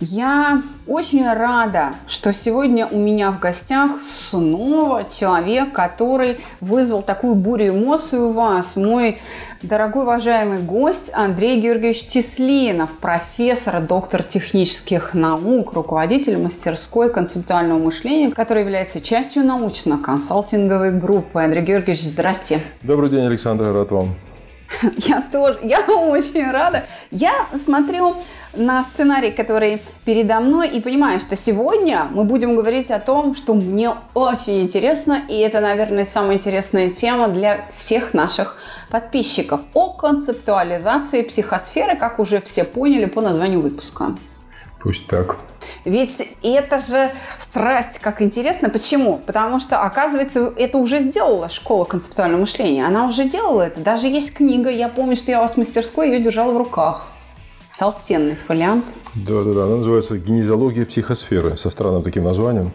Я очень рада, что сегодня у меня в гостях снова человек, который вызвал такую бурю эмоций у вас. Мой дорогой уважаемый гость Андрей Георгиевич Теслинов, профессор, доктор технических наук, руководитель мастерской концептуального мышления, который является частью научно-консалтинговой группы. Андрей Георгиевич, здрасте. Добрый день, Александр, рад вам. Я тоже, я очень рада. Я смотрю на сценарий, который передо мной, и понимаю, что сегодня мы будем говорить о том, что мне очень интересно, и это, наверное, самая интересная тема для всех наших подписчиков о концептуализации психосферы, как уже все поняли по названию выпуска. Пусть так. Ведь это же страсть, как интересно. Почему? Потому что, оказывается, это уже сделала школа концептуального мышления. Она уже делала это. Даже есть книга. Я помню, что я у вас в мастерской ее держала в руках. Толстенный фолиант. Да, да, да. Она называется «Генезиология психосферы» со странным таким названием.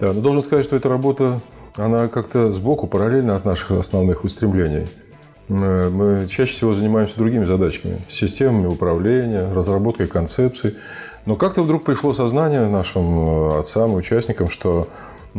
Да, но должен сказать, что эта работа, она как-то сбоку, параллельно от наших основных устремлений. Мы, мы чаще всего занимаемся другими задачами. Системами управления, разработкой концепций. Но как-то вдруг пришло сознание нашим э, отцам и участникам, что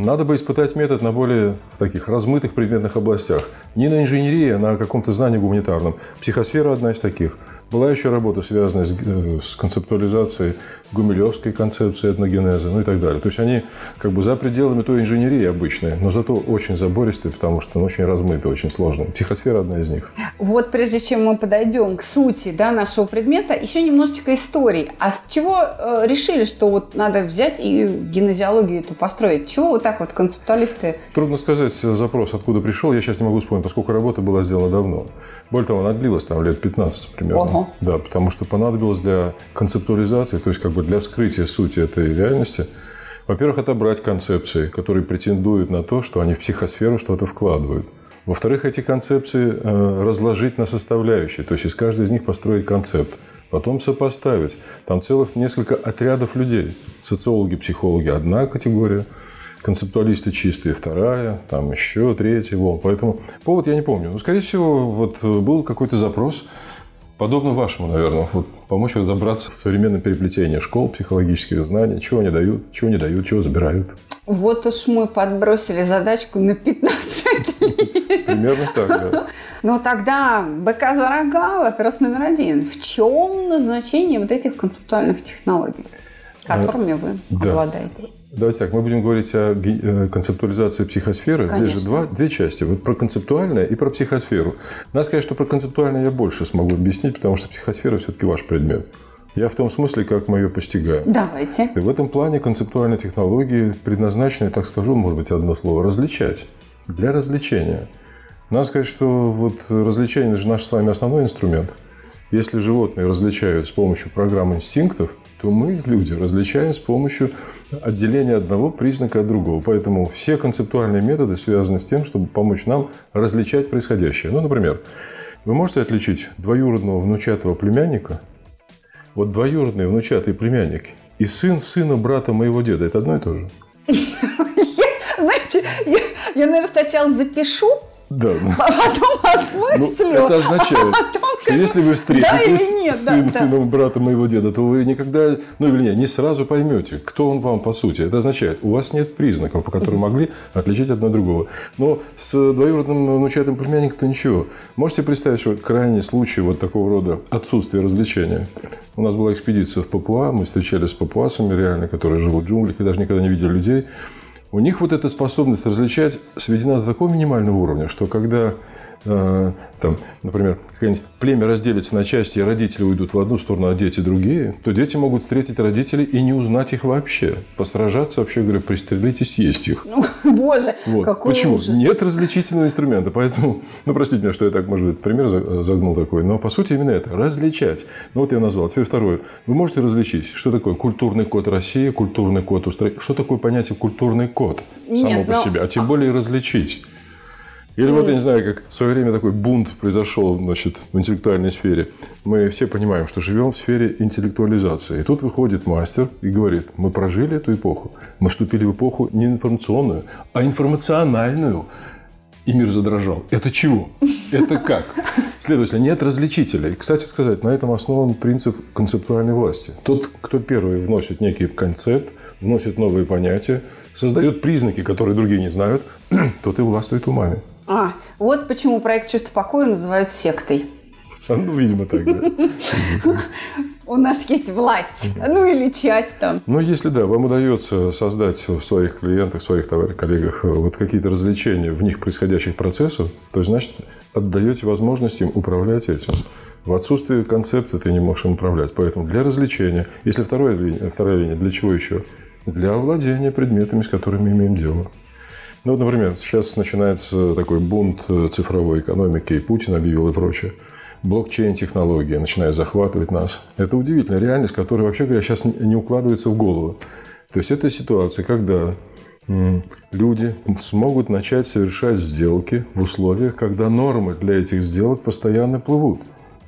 надо бы испытать метод на более таких размытых предметных областях. Не на инженерии, а на каком-то знании гуманитарном. Психосфера одна из таких. Была еще работа, связанная с, э, с концептуализацией гумилевской концепции этногенеза, ну и так далее. То есть они как бы за пределами той инженерии обычной, но зато очень забористые, потому что очень размытые, очень сложные. Психосфера одна из них. Вот прежде чем мы подойдем к сути да, нашего предмета, еще немножечко истории. А с чего э, решили, что вот надо взять и генезиологию эту построить? Чего вот так вот концептуалисты? Трудно сказать запрос, откуда пришел. Я сейчас не могу вспомнить, поскольку работа была сделана давно. Более того, она длилась там лет 15 примерно. Ого. Да, потому что понадобилось для концептуализации, то есть как бы для вскрытия сути этой реальности, во-первых, отобрать концепции, которые претендуют на то, что они в психосферу что-то вкладывают. Во-вторых, эти концепции э, разложить на составляющие, то есть из каждой из них построить концепт, потом сопоставить. Там целых несколько отрядов людей. Социологи, психологи – одна категория, концептуалисты чистые – вторая, там еще третья. Вот. Поэтому повод я не помню. Но, скорее всего, вот был какой-то запрос Подобно вашему, наверное, вот помочь разобраться в современном переплетении школ, психологических знаний, чего они дают, чего не дают, чего забирают. Вот уж мы подбросили задачку на 15 лет. Примерно так, да. Ну тогда БК за рога, вопрос номер один. В чем назначение вот этих концептуальных технологий, которыми вы да. обладаете? Давайте так, мы будем говорить о э, концептуализации психосферы. Конечно. Здесь же два, две части. Вот про концептуальное и про психосферу. Надо сказать, что про концептуальное я больше смогу объяснить, потому что психосфера все-таки ваш предмет. Я в том смысле, как мы ее постигаем. Давайте. И в этом плане концептуальные технологии предназначены, так скажу, может быть, одно слово, различать. Для развлечения. Надо сказать, что вот развлечение – же наш с вами основной инструмент. Если животные различают с помощью программ инстинктов – то мы, люди, различаем с помощью отделения одного признака от другого. Поэтому все концептуальные методы связаны с тем, чтобы помочь нам различать происходящее. Ну, например, вы можете отличить двоюродного внучатого племянника вот двоюродный внучатый племянник и сын сына брата моего деда – это одно и то же? Знаете, я, наверное, сначала запишу, да. А потом осмыслю. Ну, это означает, а что если вы встретитесь да нет, с сын, да, сыном да. брата моего деда, то вы никогда, ну или нет, не сразу поймете, кто он вам по сути. Это означает, у вас нет признаков, по которым могли отличить одно от другого. Но с двоюродным внучатым племянником-то ничего. Можете представить, что крайний случай вот такого рода отсутствия развлечения. У нас была экспедиция в Папуа, мы встречались с папуасами реально, которые живут в джунглях и даже никогда не видели людей. У них вот эта способность различать сведена до такого минимального уровня, что когда Э, там, например, какое-нибудь племя разделится на части, и родители уйдут в одну сторону, а дети другие, то дети могут встретить родителей и не узнать их вообще. Постражаться, вообще говоря, пристрелить и съесть их. Ну, боже, вот. какой Почему? Ужас. Нет различительного инструмента. Поэтому, ну, простите меня, что я так, может быть, пример загнул такой, но по сути именно это. Различать. Ну, вот я назвал. Теперь второе. Вы можете различить, что такое культурный код России, культурный код Устроения. Что такое понятие культурный код само Нет, по но... себе, а тем более различить. Или вот, я не знаю, как в свое время такой бунт произошел значит, в интеллектуальной сфере. Мы все понимаем, что живем в сфере интеллектуализации. И тут выходит мастер и говорит, мы прожили эту эпоху. Мы вступили в эпоху не информационную, а информациональную. И мир задрожал. Это чего? Это как? Следовательно, нет различителей. Кстати сказать, на этом основан принцип концептуальной власти. Тот, кто первый вносит некий концепт, вносит новые понятия, создает признаки, которые другие не знают, тот и властвует умами. А, вот почему проект «Чувство покоя» называют сектой. А, ну, видимо, так, да. У нас есть власть, ну или часть там. Но если да, вам удается создать в своих клиентах, в своих товарищах, коллегах вот какие-то развлечения в них происходящих процессов, то значит отдаете возможность им управлять этим. В отсутствии концепта ты не можешь им управлять. Поэтому для развлечения, если вторая линия, вторая линия, для чего еще? Для владения предметами, с которыми имеем дело. Ну, вот, например, сейчас начинается такой бунт э, цифровой экономики, и Путин объявил и прочее. Блокчейн-технология начинает захватывать нас. Это удивительная реальность, которая, вообще говоря, сейчас не укладывается в голову. То есть, это ситуация, когда люди смогут начать совершать сделки в условиях, когда нормы для этих сделок постоянно плывут.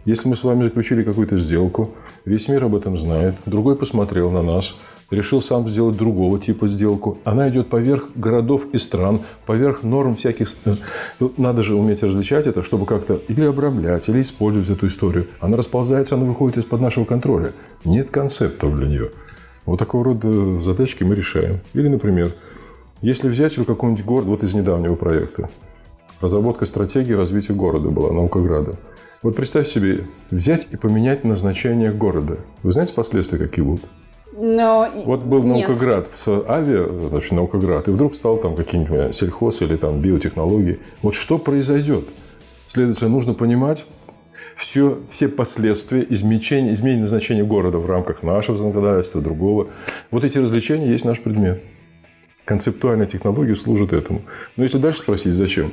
Если мы с вами заключили какую-то сделку, весь мир об этом знает, другой посмотрел на нас – решил сам сделать другого типа сделку. Она идет поверх городов и стран, поверх норм всяких... Э, тут надо же уметь различать это, чтобы как-то или обрамлять, или использовать эту историю. Она расползается, она выходит из-под нашего контроля. Нет концептов для нее. Вот такого рода задачки мы решаем. Или, например, если взять какой-нибудь город, вот из недавнего проекта, разработка стратегии развития города была, Наукограда. Вот представь себе, взять и поменять назначение города. Вы знаете последствия какие будут? Но... Вот был Нет. наукоград, авиа, значит, наукоград, и вдруг стал там каким-нибудь э, сельхоз или там биотехнологии. Вот что произойдет? Следовательно, нужно понимать все, все последствия изменения, изменения назначения города в рамках нашего законодательства, другого. Вот эти развлечения есть наш предмет. Концептуальная технология служит этому. Но если дальше спросить, зачем?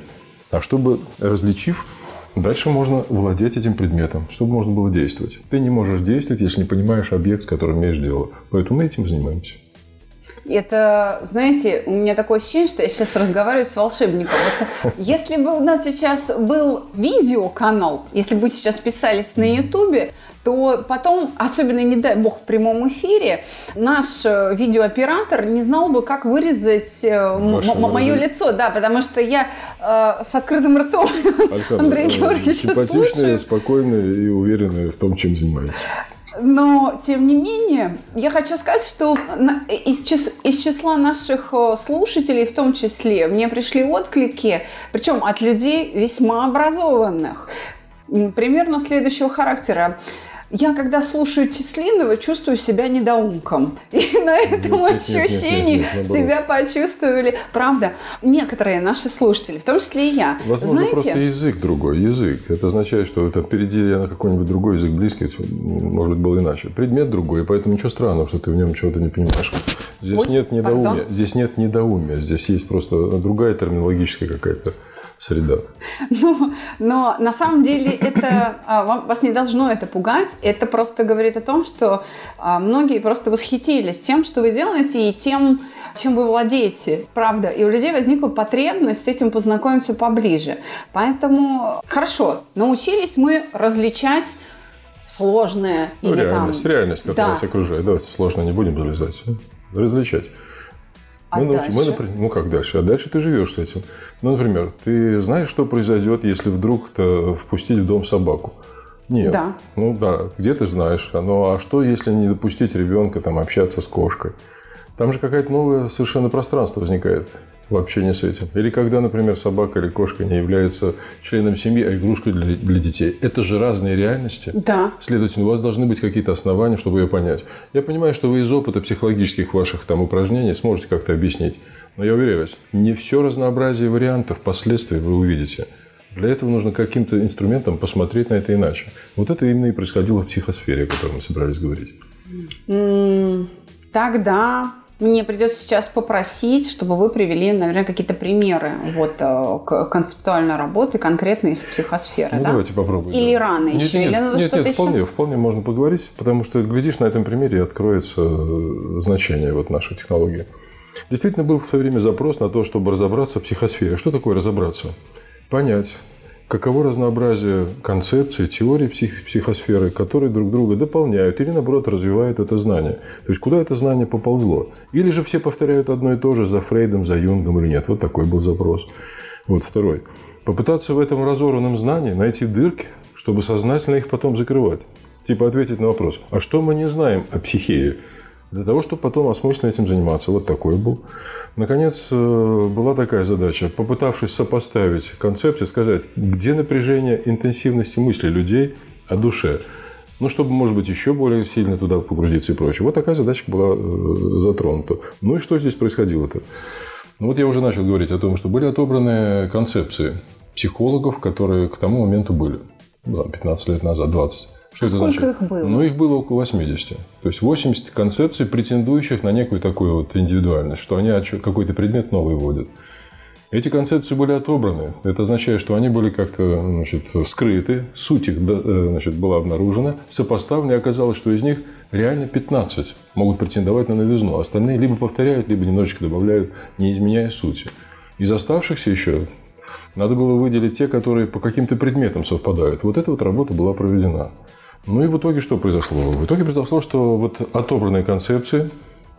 А чтобы, различив Дальше можно владеть этим предметом, чтобы можно было действовать. Ты не можешь действовать, если не понимаешь объект, с которым имеешь дело. Поэтому мы этим занимаемся. Это, знаете, у меня такое ощущение, что я сейчас разговариваю с волшебником. Вот, если бы у нас сейчас был видеоканал, если бы сейчас писались на Ютубе, то потом, особенно не дай бог в прямом эфире, наш э, видеооператор не знал бы, как вырезать э, мое лицо, да, потому что я э, с открытым ртом Александр, Андрей э, Георгиевич Симпатичные, спокойные и уверенные в том, чем занимается. Но, тем не менее, я хочу сказать, что из, чис из числа наших э, слушателей, в том числе, мне пришли отклики, причем от людей весьма образованных, примерно следующего характера. Я, когда слушаю Теслинова, чувствую себя недоумком. И на этом нет, ощущении нет, нет, себя почувствовали. Правда, некоторые наши слушатели, в том числе и я. Возможно, Знаете, просто язык другой. Язык. Это означает, что это впереди я на какой-нибудь другой язык близкий, может быть, был иначе. Предмет другой, поэтому ничего странного, что ты в нем чего-то не понимаешь. Здесь Ой, нет недоумия. Пардон? Здесь нет недоумия. Здесь есть просто другая терминологическая какая-то среда. Но, но на самом деле это а, вас не должно это пугать. Это просто говорит о том, что а, многие просто восхитились тем, что вы делаете, и тем, чем вы владеете. Правда. И у людей возникла потребность с этим познакомиться поближе. Поэтому хорошо, научились мы различать сложное ну, или реальность, там... реальность, которая да. нас окружает. Давайте сложно не будем залезать. Различать. А мы, дальше? мы, например, ну как дальше? А дальше ты живешь с этим. Ну, например, ты знаешь, что произойдет, если вдруг впустить в дом собаку? Нет. Да. Ну да, где ты знаешь. Ну а что, если не допустить ребенка там общаться с кошкой? Там же какое-то новое совершенно пространство возникает в общении с этим. Или когда, например, собака или кошка не является членом семьи, а игрушкой для, для детей. Это же разные реальности. Да. Следовательно, у вас должны быть какие-то основания, чтобы ее понять. Я понимаю, что вы из опыта психологических ваших там упражнений сможете как-то объяснить. Но я уверяю вас, не все разнообразие вариантов впоследствии вы увидите. Для этого нужно каким-то инструментом посмотреть на это иначе. Вот это именно и происходило в психосфере, о которой мы собирались говорить. Тогда мне придется сейчас попросить, чтобы вы привели, наверное, какие-то примеры вот, э, к концептуальной работы, конкретно из психосферы. Ну, да? давайте попробуем. Или да. рано нет, еще? Нет, или нет, нет вполне, вполне можно поговорить, потому что, глядишь, на этом примере откроется э, значение вот нашей технологии. Действительно, был в свое время запрос на то, чтобы разобраться в психосфере. Что такое разобраться? понять, каково разнообразие концепций, теорий псих, психосферы, которые друг друга дополняют или, наоборот, развивают это знание. То есть, куда это знание поползло. Или же все повторяют одно и то же за Фрейдом, за Юнгом или нет. Вот такой был запрос. Вот второй. Попытаться в этом разорванном знании найти дырки, чтобы сознательно их потом закрывать. Типа ответить на вопрос, а что мы не знаем о психее? Для того, чтобы потом осмысленно этим заниматься. Вот такой был. Наконец, э, была такая задача. Попытавшись сопоставить концепции, сказать, где напряжение интенсивности мысли людей о душе. Ну, чтобы, может быть, еще более сильно туда погрузиться и прочее. Вот такая задачка была э, затронута. Ну и что здесь происходило-то? Ну, вот я уже начал говорить о том, что были отобраны концепции психологов, которые к тому моменту были. Да, 15 лет назад, 20. Что это сколько значит? их было? Ну, их было около 80. То есть 80 концепций, претендующих на некую такую вот индивидуальность, что они какой-то предмет новый вводят. Эти концепции были отобраны. Это означает, что они были как-то значит, скрыты, суть их э, значит, была обнаружена, сопоставлена, и оказалось, что из них реально 15 могут претендовать на новизну. Остальные либо повторяют, либо немножечко добавляют, не изменяя сути. Из оставшихся еще надо было выделить те, которые по каким-то предметам совпадают. Вот эта вот работа была проведена. Ну и в итоге что произошло? В итоге произошло, что вот отобранные концепции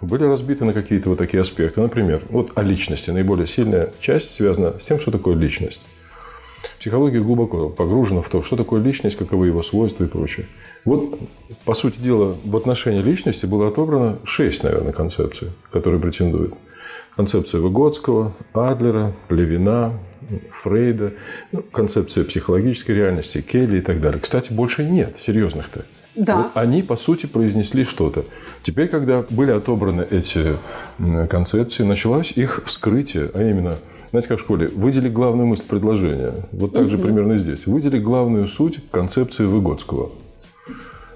были разбиты на какие-то вот такие аспекты. Например, вот о личности. Наиболее сильная часть связана с тем, что такое личность. Психология глубоко погружена в то, что такое личность, каковы его свойства и прочее. Вот, по сути дела, в отношении личности было отобрано шесть, наверное, концепций, которые претендуют. Концепция Выгодского, Адлера, Левина, Фрейда, ну, концепция психологической реальности, Келли и так далее. Кстати, больше нет серьезных-то. Да. Они, по сути, произнесли что-то. Теперь, когда были отобраны эти концепции, началось их вскрытие, а именно, знаете, как в школе, выдели главную мысль предложения. Вот так угу. же примерно здесь. Выдели главную суть концепции Выгодского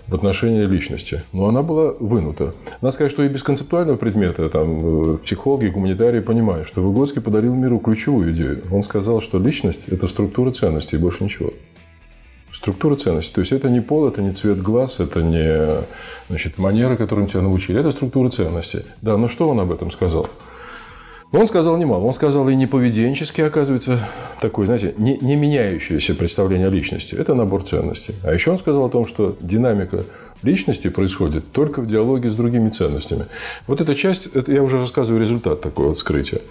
в отношении личности. Но она была вынута. Надо сказать, что и без концептуального предмета там, э, психологи, гуманитарии понимают, что Выгодский подарил миру ключевую идею. Он сказал, что личность – это структура ценностей больше ничего. Структура ценностей. То есть это не пол, это не цвет глаз, это не значит, манера, которым тебя научили. Это структура ценностей. Да, но что он об этом сказал? Но он сказал немало. Он сказал и не поведенчески, оказывается, такое, знаете, не, не меняющееся представление о личности. Это набор ценностей. А еще он сказал о том, что динамика личности происходит только в диалоге с другими ценностями. Вот эта часть, это я уже рассказываю результат такого открытия.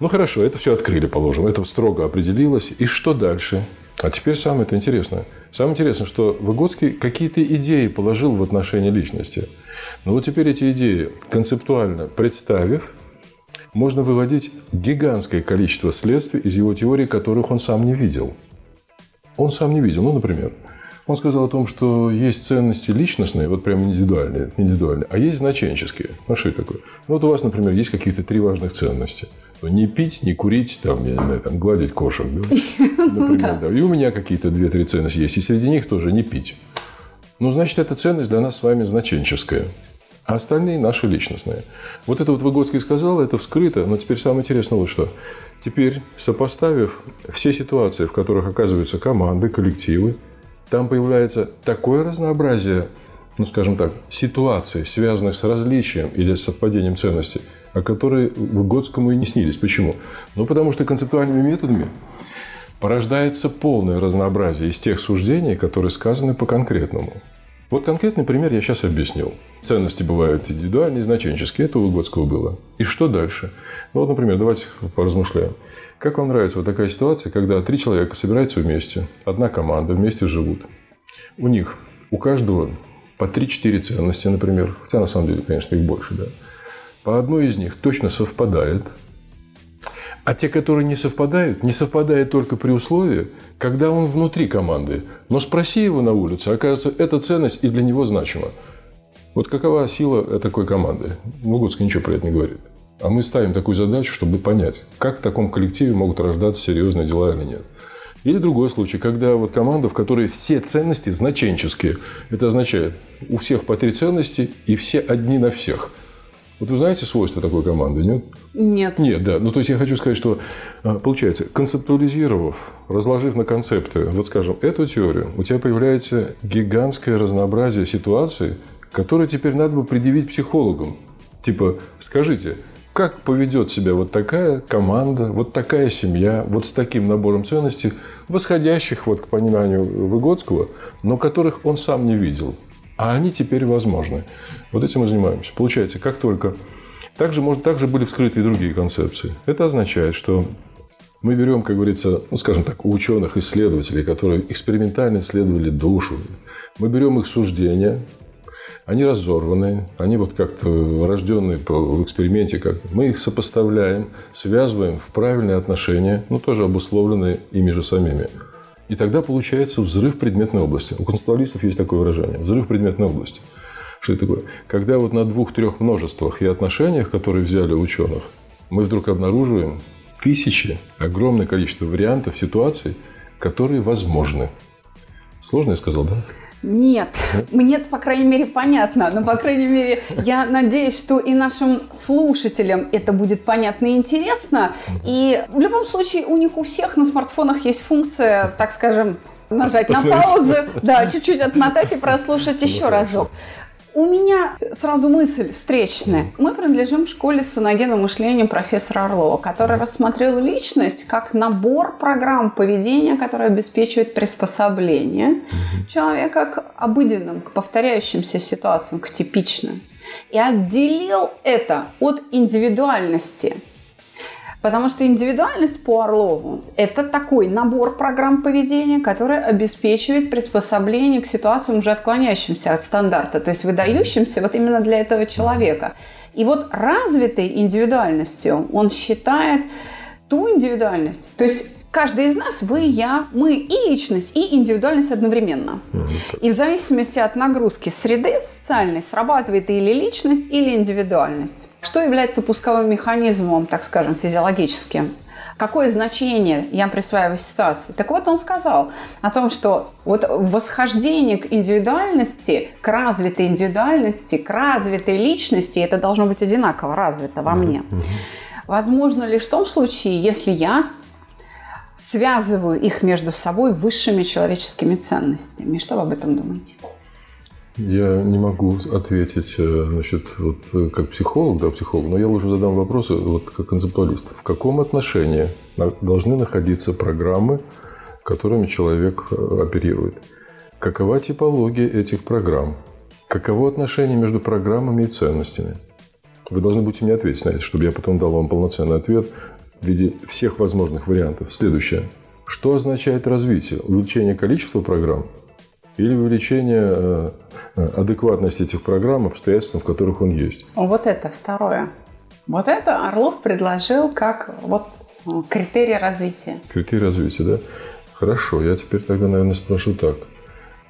Ну хорошо, это все открыли, положим. Это строго определилось. И что дальше? А теперь самое это интересное. Самое интересное, что Выгодский какие-то идеи положил в отношении личности. Но вот теперь эти идеи, концептуально представив, можно выводить гигантское количество следствий из его теории, которых он сам не видел. Он сам не видел. Ну, например, он сказал о том, что есть ценности личностные, вот прям индивидуальные, индивидуальные, а есть значенческие. Ну, что это такое? Ну, вот у вас, например, есть какие-то три важных ценности. Ну, не пить, не курить, там, я не знаю, там, гладить кошек. Да? Например, да. И у меня какие-то две-три ценности есть. И среди них тоже не пить. Ну, значит, эта ценность для нас с вами значенческая а остальные наши личностные. Вот это вот Выгодский сказал, это вскрыто, но теперь самое интересное вот что. Теперь, сопоставив все ситуации, в которых оказываются команды, коллективы, там появляется такое разнообразие, ну, скажем так, ситуаций, связанных с различием или совпадением ценностей, о которые Выгодскому и не снились. Почему? Ну, потому что концептуальными методами порождается полное разнообразие из тех суждений, которые сказаны по конкретному. Вот конкретный пример я сейчас объяснил. Ценности бывают индивидуальные, значенческие. Это у Выгодского было. И что дальше? Ну, вот, например, давайте поразмышляем. Как вам нравится вот такая ситуация, когда три человека собираются вместе, одна команда, вместе живут. У них, у каждого по 3-4 ценности, например. Хотя, на самом деле, конечно, их больше, да. По одной из них точно совпадает – а те, которые не совпадают, не совпадают только при условии, когда он внутри команды. Но спроси его на улице, оказывается, эта ценность и для него значима. Вот какова сила такой команды? Лугутский ничего про это не говорит. А мы ставим такую задачу, чтобы понять, как в таком коллективе могут рождаться серьезные дела или нет. Или другой случай, когда вот команда, в которой все ценности значенческие. Это означает, у всех по три ценности и все одни на всех. Вот вы знаете свойства такой команды, нет? Нет. Нет, да. Ну, то есть, я хочу сказать, что, а, получается, концептуализировав, разложив на концепты, вот, скажем, эту теорию, у тебя появляется гигантское разнообразие ситуаций, которые теперь надо бы предъявить психологам. Типа, скажите, как поведет себя вот такая команда, вот такая семья, вот с таким набором ценностей, восходящих вот к пониманию Выгодского, но которых он сам не видел. А они теперь возможны. Вот этим мы занимаемся. Получается, как только... Также, может, также были вскрыты и другие концепции. Это означает, что мы берем, как говорится, ну, скажем так, у ученых, исследователей, которые экспериментально исследовали душу, мы берем их суждения, они разорваны, они вот как-то рожденные в эксперименте, как мы их сопоставляем, связываем в правильные отношения, ну, тоже обусловленные ими же самими. И тогда получается взрыв предметной области. У концептуалистов есть такое выражение – взрыв предметной области. Что это такое? Когда вот на двух-трех множествах и отношениях, которые взяли ученых, мы вдруг обнаруживаем тысячи, огромное количество вариантов, ситуаций, которые возможны. Сложно я сказал, да? Нет, мне это, по крайней мере, понятно. Но, по крайней мере, я надеюсь, что и нашим слушателям это будет понятно и интересно. И в любом случае у них у всех на смартфонах есть функция, так скажем, нажать на паузу, да, чуть-чуть отмотать и прослушать еще разок. У меня сразу мысль встречная. Мы принадлежим школе саногенного мышления профессора Орлова, который рассмотрел личность как набор программ поведения, которые обеспечивают приспособление человека к обыденным, к повторяющимся ситуациям, к типичным. И отделил это от индивидуальности – Потому что индивидуальность по Орлову – это такой набор программ поведения, который обеспечивает приспособление к ситуациям, уже отклоняющимся от стандарта, то есть выдающимся вот именно для этого человека. И вот развитой индивидуальностью он считает ту индивидуальность, то есть Каждый из нас, вы, я, мы и личность, и индивидуальность одновременно. И в зависимости от нагрузки среды социальной срабатывает или личность, или индивидуальность. Что является пусковым механизмом, так скажем, физиологическим? Какое значение я присваиваю ситуации? Так вот, он сказал о том, что вот восхождение к индивидуальности, к развитой индивидуальности, к развитой личности, это должно быть одинаково развито во мне. Возможно лишь в том случае, если я связываю их между собой высшими человеческими ценностями. Что вы об этом думаете? Я не могу ответить, э, значит, вот э, как психолог, да, психолог, но я лучше задам вопросы вот как концептуалист. В каком отношении должны находиться программы, которыми человек э, оперирует? Какова типология этих программ? Каково отношение между программами и ценностями? Вы должны будете мне ответить на это, чтобы я потом дал вам полноценный ответ в виде всех возможных вариантов. Следующее. Что означает развитие? Увеличение количества программ или увеличение э, адекватности этих программ обстоятельствам, в которых он есть? Вот это второе. Вот это Орлов предложил как вот э, критерий развития. Критерий развития, да? Хорошо, я теперь тогда, наверное, спрошу так.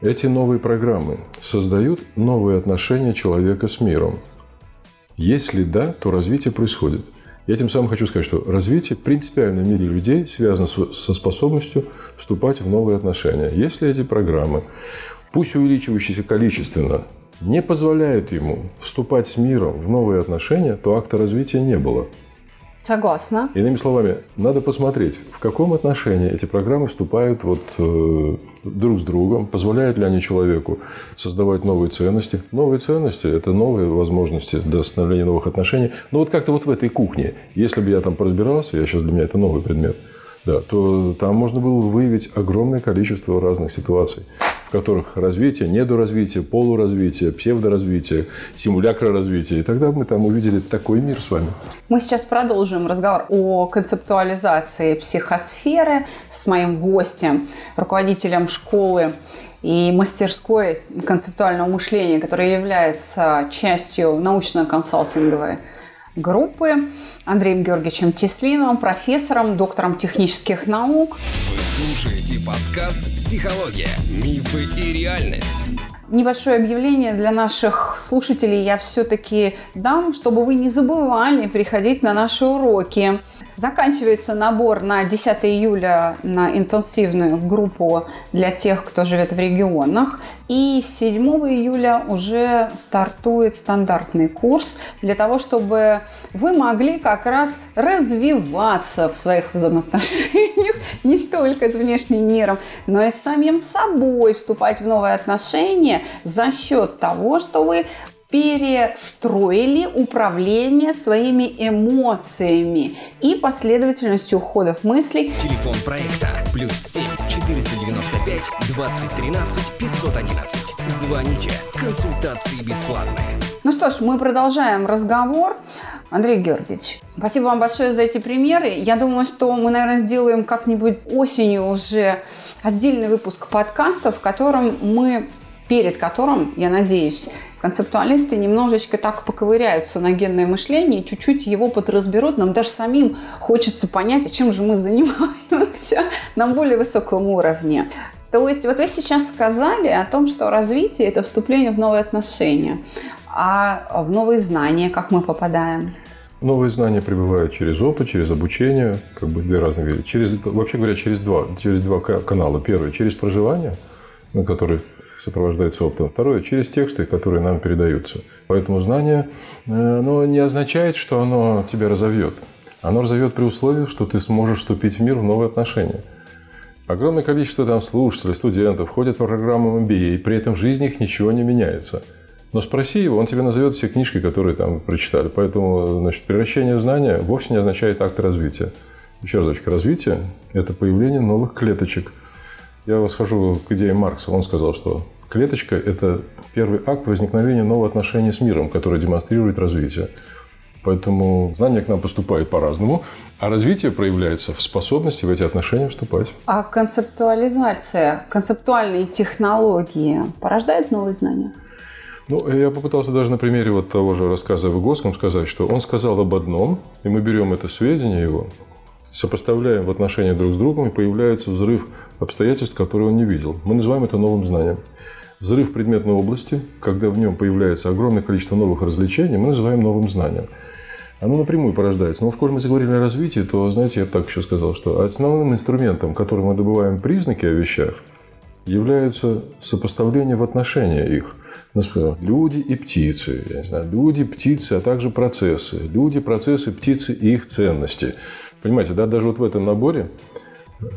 Эти новые программы создают новые отношения человека с миром? Если да, то развитие происходит – я тем самым хочу сказать, что развитие в принципиальном мире людей связано со способностью вступать в новые отношения. Если эти программы, пусть увеличивающиеся количественно, не позволяют ему вступать с миром в новые отношения, то акта развития не было. Согласна. Иными словами, надо посмотреть, в каком отношении эти программы вступают вот, э, друг с другом, позволяют ли они человеку создавать новые ценности. Новые ценности – это новые возможности для становления новых отношений. Но вот как-то вот в этой кухне, если бы я там поразбирался, я сейчас для меня это новый предмет, да, то там можно было выявить огромное количество разных ситуаций в которых развитие, недоразвитие, полуразвитие, псевдоразвитие, симулякроразвитие. И тогда мы там увидели такой мир с вами. Мы сейчас продолжим разговор о концептуализации психосферы с моим гостем, руководителем школы и мастерской концептуального мышления, которая является частью научно-консалтинговой группы Андреем Георгиевичем Теслиновым, профессором, доктором технических наук. Вы слушаете подкаст «Психология. Мифы и реальность». Небольшое объявление для наших слушателей я все-таки дам, чтобы вы не забывали приходить на наши уроки. Заканчивается набор на 10 июля на интенсивную группу для тех, кто живет в регионах. И 7 июля уже стартует стандартный курс для того, чтобы вы могли как раз развиваться в своих взаимоотношениях не только с внешним миром, но и с самим собой, вступать в новые отношения за счет того, что вы перестроили управление своими эмоциями и последовательностью уходов мыслей. Телефон проекта плюс 7 495 2013 511. Звоните. Консультации бесплатные. Ну что ж, мы продолжаем разговор. Андрей Георгиевич, спасибо вам большое за эти примеры. Я думаю, что мы, наверное, сделаем как-нибудь осенью уже отдельный выпуск подкаста, в котором мы, перед которым, я надеюсь, концептуалисты немножечко так поковыряются на генное мышление, чуть-чуть его подразберут. Нам даже самим хочется понять, а чем же мы занимаемся на более высоком уровне. То есть вот вы сейчас сказали о том, что развитие – это вступление в новые отношения, а в новые знания, как мы попадаем? Новые знания прибывают через опыт, через обучение, как бы две разные вещи. Через, вообще говоря, через два, через два канала. Первый – через проживание, на который сопровождается опытом. Второе – через тексты, которые нам передаются. Поэтому знание э, оно не означает, что оно тебя разовьет. Оно разовьет при условии, что ты сможешь вступить в мир в новые отношения. Огромное количество там слушателей, студентов ходят по программам MBA, и при этом в жизни их ничего не меняется. Но спроси его, он тебе назовет все книжки, которые там прочитали. Поэтому значит, превращение знания вовсе не означает акт развития. Еще разочек, развитие – это появление новых клеточек – я восхожу к идее Маркса. Он сказал, что клеточка – это первый акт возникновения нового отношения с миром, который демонстрирует развитие. Поэтому знания к нам поступают по-разному, а развитие проявляется в способности в эти отношения вступать. А концептуализация, концептуальные технологии порождают новые знания? Ну, я попытался даже на примере вот того же рассказа Выгодском сказать, что он сказал об одном, и мы берем это сведение его, сопоставляем в отношении друг с другом, и появляется взрыв обстоятельств, которые он не видел. Мы называем это новым знанием. Взрыв предметной области, когда в нем появляется огромное количество новых развлечений, мы называем новым знанием. Оно напрямую порождается. Но в школе мы заговорили о развитии, то, знаете, я так еще сказал, что основным инструментом, которым мы добываем признаки о вещах, является сопоставление в отношении их. Например, люди и птицы, я не знаю, люди, птицы, а также процессы. Люди, процессы, птицы и их ценности. Понимаете, да, даже вот в этом наборе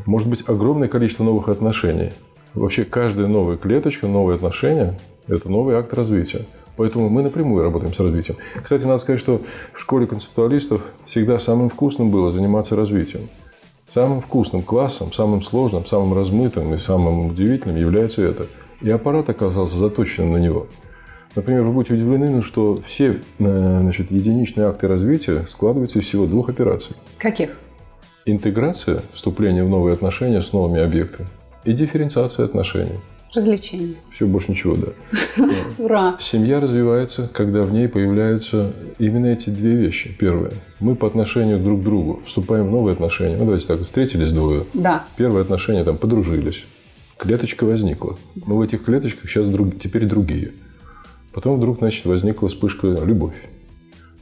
может быть огромное количество новых отношений. Вообще каждая новая клеточка, новые отношения – это новый акт развития. Поэтому мы напрямую работаем с развитием. Кстати, надо сказать, что в школе концептуалистов всегда самым вкусным было заниматься развитием. Самым вкусным классом, самым сложным, самым размытым и самым удивительным является это. И аппарат оказался заточенным на него. Например, вы будете удивлены, ну, что все э, значит, единичные акты развития складываются из всего двух операций. Каких? Интеграция, вступление в новые отношения с новыми объектами и дифференциация отношений. Развлечение. Все, больше ничего, да. Ура! Семья развивается, когда в ней появляются именно эти две вещи. Первое. Мы по отношению друг к другу вступаем в новые отношения. Ну, давайте так, встретились двое. Да. Первые отношения там подружились. Клеточка возникла. Но в этих клеточках сейчас друг, теперь другие. Потом вдруг, значит, возникла вспышка любовь.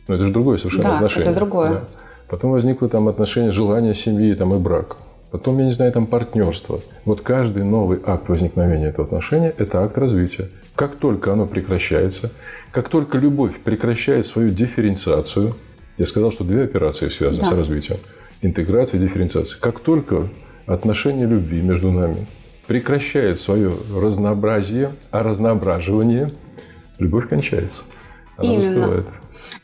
Но это же другое совершенно да, отношение. это другое. Да. Потом возникло там отношение, желание семьи там, и брак. Потом, я не знаю, там партнерство. Вот каждый новый акт возникновения этого отношения – это акт развития. Как только оно прекращается, как только любовь прекращает свою дифференциацию, я сказал, что две операции связаны да. с развитием. Интеграция и дифференциация. Как только отношение любви между нами прекращает свое разнообразие, а разноображивание, любовь кончается. Она Именно. застывает.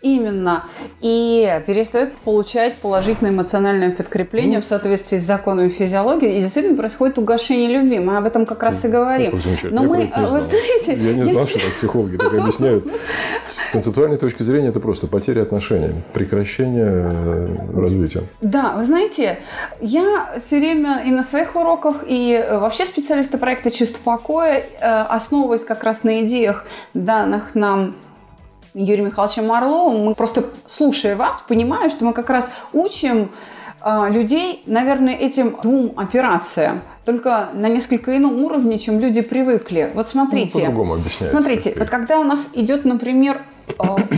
Именно. И перестает получать положительное эмоциональное подкрепление ну, в соответствии с законами физиологии. И действительно происходит угошение любви. Мы об этом как раз и говорим. Но я мы, вы знаете... Я не знал, что так психологи так объясняют. С концептуальной точки зрения это просто потеря отношений, прекращение э, развития. Да, вы знаете, я все время и на своих уроках, и вообще специалисты проекта «Чувство покоя», э, основываясь как раз на идеях, данных нам Юрием Михайловичем Орловым, мы просто, слушая вас, понимаем, что мы как раз учим э, людей, наверное, этим двум операциям, только на несколько ином уровне, чем люди привыкли. Вот смотрите. Ну, по-другому объясняется. Смотрите, вот когда у нас идет, например, э,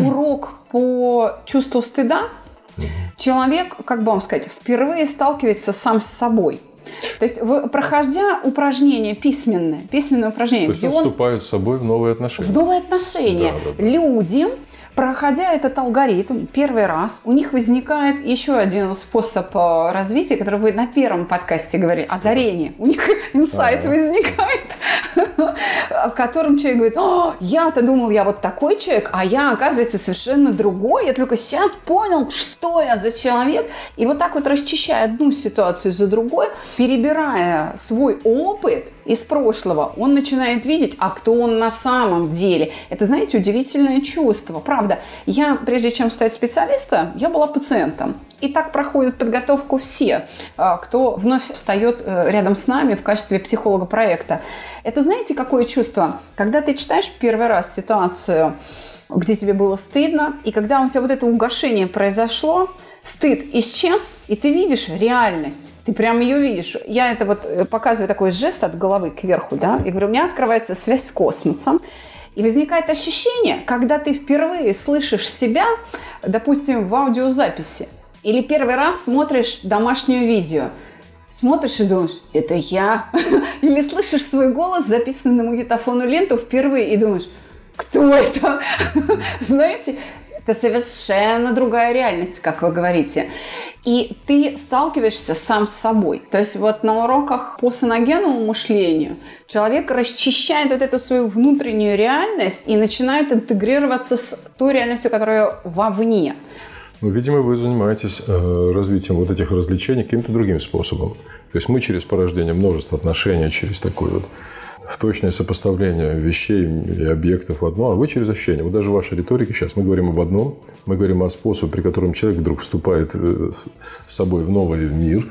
урок по чувству стыда, человек, как бы вам сказать, впервые сталкивается сам с собой – то есть, вы, проходя упражнение письменное, письменное упражнение, То есть он вступает с собой в новые отношения. В новые отношения. Да, да, да. Люди проходя этот алгоритм первый раз, у них возникает еще один способ э, развития, который вы на первом подкасте говорили, озарение. У них инсайт возникает. В котором человек говорит, О, я-то думал, я вот такой человек, а я, оказывается, совершенно другой. Я только сейчас понял, что я за человек. И вот так вот расчищая одну ситуацию за другой, перебирая свой опыт из прошлого, он начинает видеть, а кто он на самом деле. Это, знаете, удивительное чувство. Правда, я, прежде чем стать специалистом, я была пациентом. И так проходит подготовку все, а, кто вновь встает э, рядом с нами в качестве психолога проекта. Это знаете, какое чувство? Когда ты читаешь первый раз ситуацию, где тебе было стыдно, и когда у тебя вот это угошение произошло, стыд исчез, и ты видишь реальность. Ты прям ее видишь. Я это вот э, показываю такой жест от головы кверху, да, и говорю, у меня открывается связь с космосом, и возникает ощущение, когда ты впервые слышишь себя, допустим, в аудиозаписи, или первый раз смотришь домашнее видео, смотришь и думаешь, это я. Или слышишь свой голос, записанный на магнитофонную ленту впервые, и думаешь, кто это? Знаете, это совершенно другая реальность, как вы говорите. И ты сталкиваешься сам с собой. То есть вот на уроках по саногенному мышлению человек расчищает вот эту свою внутреннюю реальность и начинает интегрироваться с той реальностью, которая вовне. Ну, видимо, вы занимаетесь э, развитием вот этих развлечений каким-то другим способом. То есть мы через порождение множества отношений, через такое вот в точное сопоставление вещей и объектов в одно, а вы через ощущение. Вот даже в вашей риторике сейчас мы говорим об одном, мы говорим о способе, при котором человек вдруг вступает э, с собой в новый мир,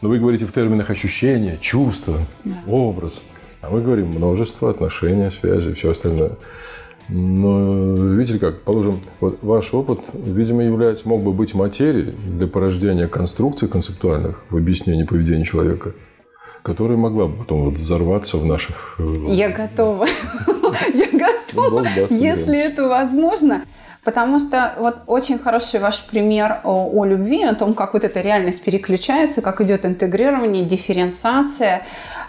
но вы говорите в терминах ощущения, чувства, да. образ, а мы говорим множество, отношения, связи, все остальное. Но видите как, положим, вот ваш опыт, видимо, является, мог бы быть материей для порождения конструкций концептуальных в объяснении поведения человека, которая могла бы потом вот взорваться в наших... Э, Я готова. Я готова, если это возможно. Потому что вот очень хороший ваш пример о, о любви, о том, как вот эта реальность переключается, как идет интегрирование, дифференциация.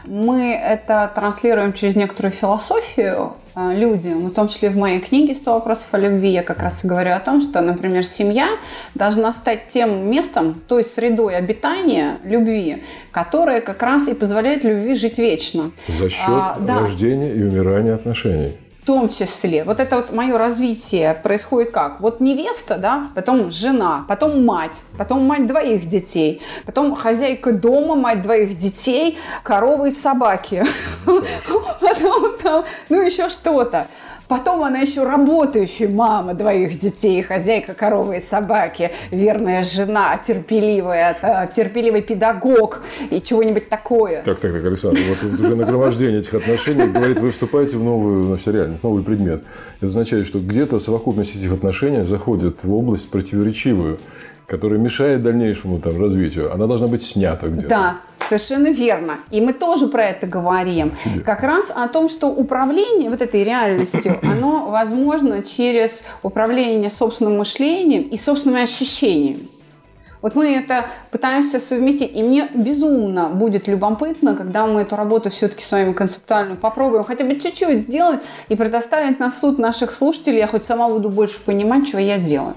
Мы это транслируем через некоторую философию э, людям, в том числе в моей книге «100 вопросов о любви» я как раз и говорю о том, что, например, семья должна стать тем местом, той средой обитания любви, которая как раз и позволяет любви жить вечно. За счет а, да. рождения и умирания отношений в том числе. Вот это вот мое развитие происходит как? Вот невеста, да, потом жена, потом мать, потом мать двоих детей, потом хозяйка дома, мать двоих детей, коровы и собаки. Потом там, ну еще что-то. Потом она еще работающая мама двоих детей, хозяйка коровы и собаки, верная жена, терпеливая, э, терпеливый педагог и чего-нибудь такое. Так, так, так, Александр, вот уже нагромождение этих отношений говорит, вы вступаете в новую значит, реальность, новый предмет. Это означает, что где-то совокупность этих отношений заходит в область противоречивую, которая мешает дальнейшему там, развитию. Она должна быть снята где-то. Да, Совершенно верно. И мы тоже про это говорим. Чудесно. Как раз о том, что управление вот этой реальностью, оно возможно через управление собственным мышлением и собственными ощущениями. Вот мы это пытаемся совместить. И мне безумно будет любопытно, когда мы эту работу все-таки с вами концептуально попробуем хотя бы чуть-чуть сделать и предоставить на суд наших слушателей. Я хоть сама буду больше понимать, что я делаю.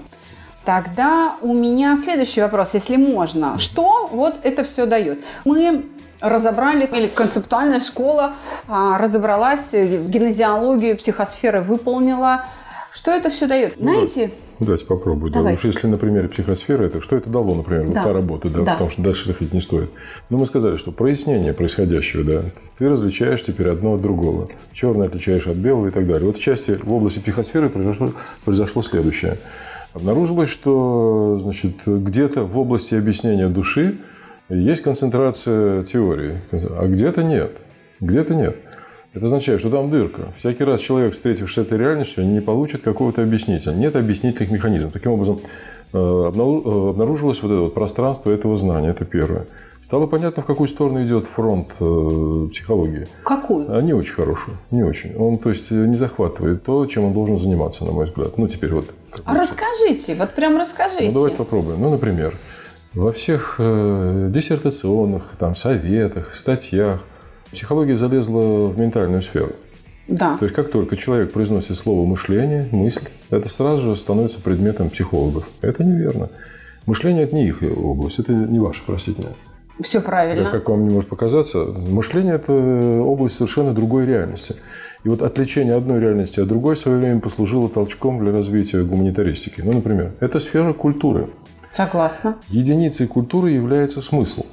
Тогда у меня следующий вопрос, если можно. Что вот это все дает? Мы разобрали, или концептуальная школа а, разобралась, в генезиологию психосферы выполнила. Что это все дает? Ну, Знаете? Давайте попробуем. Давайте. Да. Уж если на примере психосферы, это что это дало, например, да. вот та работа, да, да, потому что дальше заходить не стоит. Но мы сказали, что прояснение происходящего, да, ты различаешь теперь одно от другого. Черное отличаешь от белого и так далее. Вот в части в области психосферы произошло, произошло следующее. Обнаружилось, что значит, где-то в области объяснения души есть концентрация теории, а где-то нет. Где-то нет. Это означает, что там дырка. Всякий раз человек, встретившись с этой реальностью, не получит какого-то объяснителя. Нет объяснительных механизмов. Таким образом, обнаружилось вот это вот пространство этого знания. Это первое. Стало понятно, в какую сторону идет фронт э, психологии. Какую? А не очень хорошую. Не очень. Он, то есть, не захватывает то, чем он должен заниматься, на мой взгляд. Ну, теперь вот. А расскажите, вот прям расскажите. Ну, давайте попробуем. Ну, например, во всех э, диссертационных там, советах, статьях психология залезла в ментальную сферу. Да. То есть, как только человек произносит слово мышление, мысль, это сразу же становится предметом психологов. Это неверно. Мышление – это не их область, это не ваше, простите Все правильно. Как вам не может показаться, мышление – это область совершенно другой реальности. И вот отличение одной реальности от другой в свое время послужило толчком для развития гуманитаристики. Ну, например, это сфера культуры. Согласна. Единицей культуры является смысл.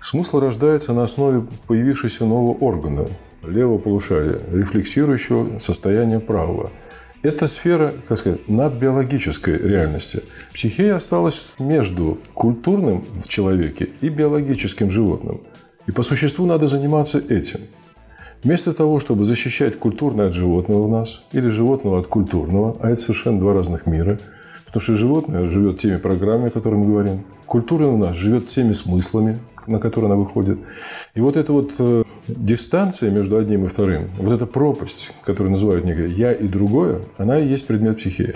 Смысл рождается на основе появившегося нового органа – левого полушария, рефлексирующего состояние правого. Это сфера, как сказать, надбиологической реальности. Психея осталась между культурным в человеке и биологическим животным. И по существу надо заниматься этим. Вместо того, чтобы защищать культурное от животного в нас или животного от культурного, а это совершенно два разных мира – Потому что животное живет теми программами, о которых мы говорим. Культура у нас живет теми смыслами, на которые она выходит. И вот эта вот э, дистанция между одним и вторым, вот эта пропасть, которую называют некое «я» и «другое», она и есть предмет психеи.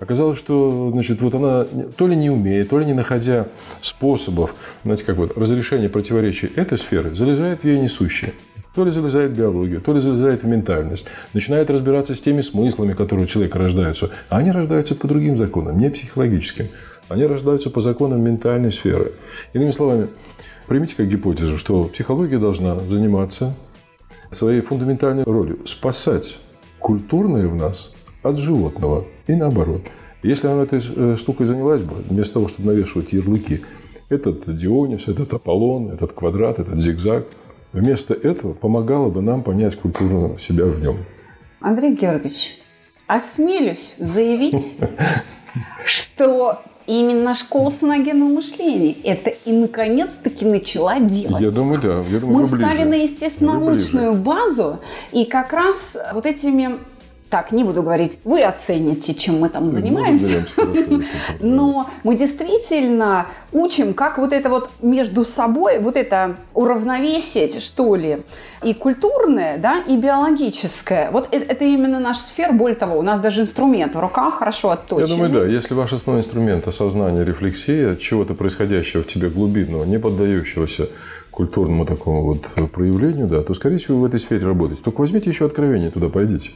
Оказалось, что значит, вот она то ли не умеет, то ли не находя способов знаете, как вот, разрешения противоречий этой сферы, залезает в ей несущее. То ли залезает в биологию, то ли залезает в ментальность. Начинает разбираться с теми смыслами, которые у человека рождаются. А они рождаются по другим законам, не психологическим. Они рождаются по законам ментальной сферы. Иными словами, примите как гипотезу, что психология должна заниматься своей фундаментальной ролью – спасать культурное в нас от животного и наоборот. Если она этой э, штукой занялась бы, вместо того, чтобы навешивать ярлыки, этот Дионис, этот Аполлон, этот квадрат, этот зигзаг – Вместо этого помогало бы нам понять культуру себя в нем. Андрей Георгиевич, осмелюсь заявить, что именно школа саногенного мышления это и наконец-таки начала делать. Я думаю, да. Я думаю, Мы встали на естественно-научную базу, и как раз вот этими так, не буду говорить, вы оцените, чем мы там занимаемся. Но мы действительно учим, как вот это вот между собой, вот это уравновесить, что ли, и культурное, да, и биологическое. Вот это, это именно наш сфер. Более того, у нас даже инструмент в руках хорошо отточен. Я думаю, да. Если ваш основной инструмент – осознание, рефлексия, чего-то происходящего в тебе глубинного, не поддающегося культурному такому вот проявлению, да, то, скорее всего, вы в этой сфере работаете. Только возьмите еще откровение туда, пойдите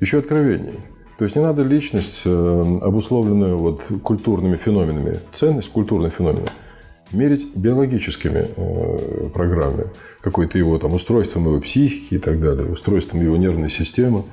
еще откровений. То есть не надо личность, э, обусловленную вот культурными феноменами, ценность культурных феноменов, мерить биологическими э, программами, какой-то его там устройством его психики и так далее, устройством его нервной системы.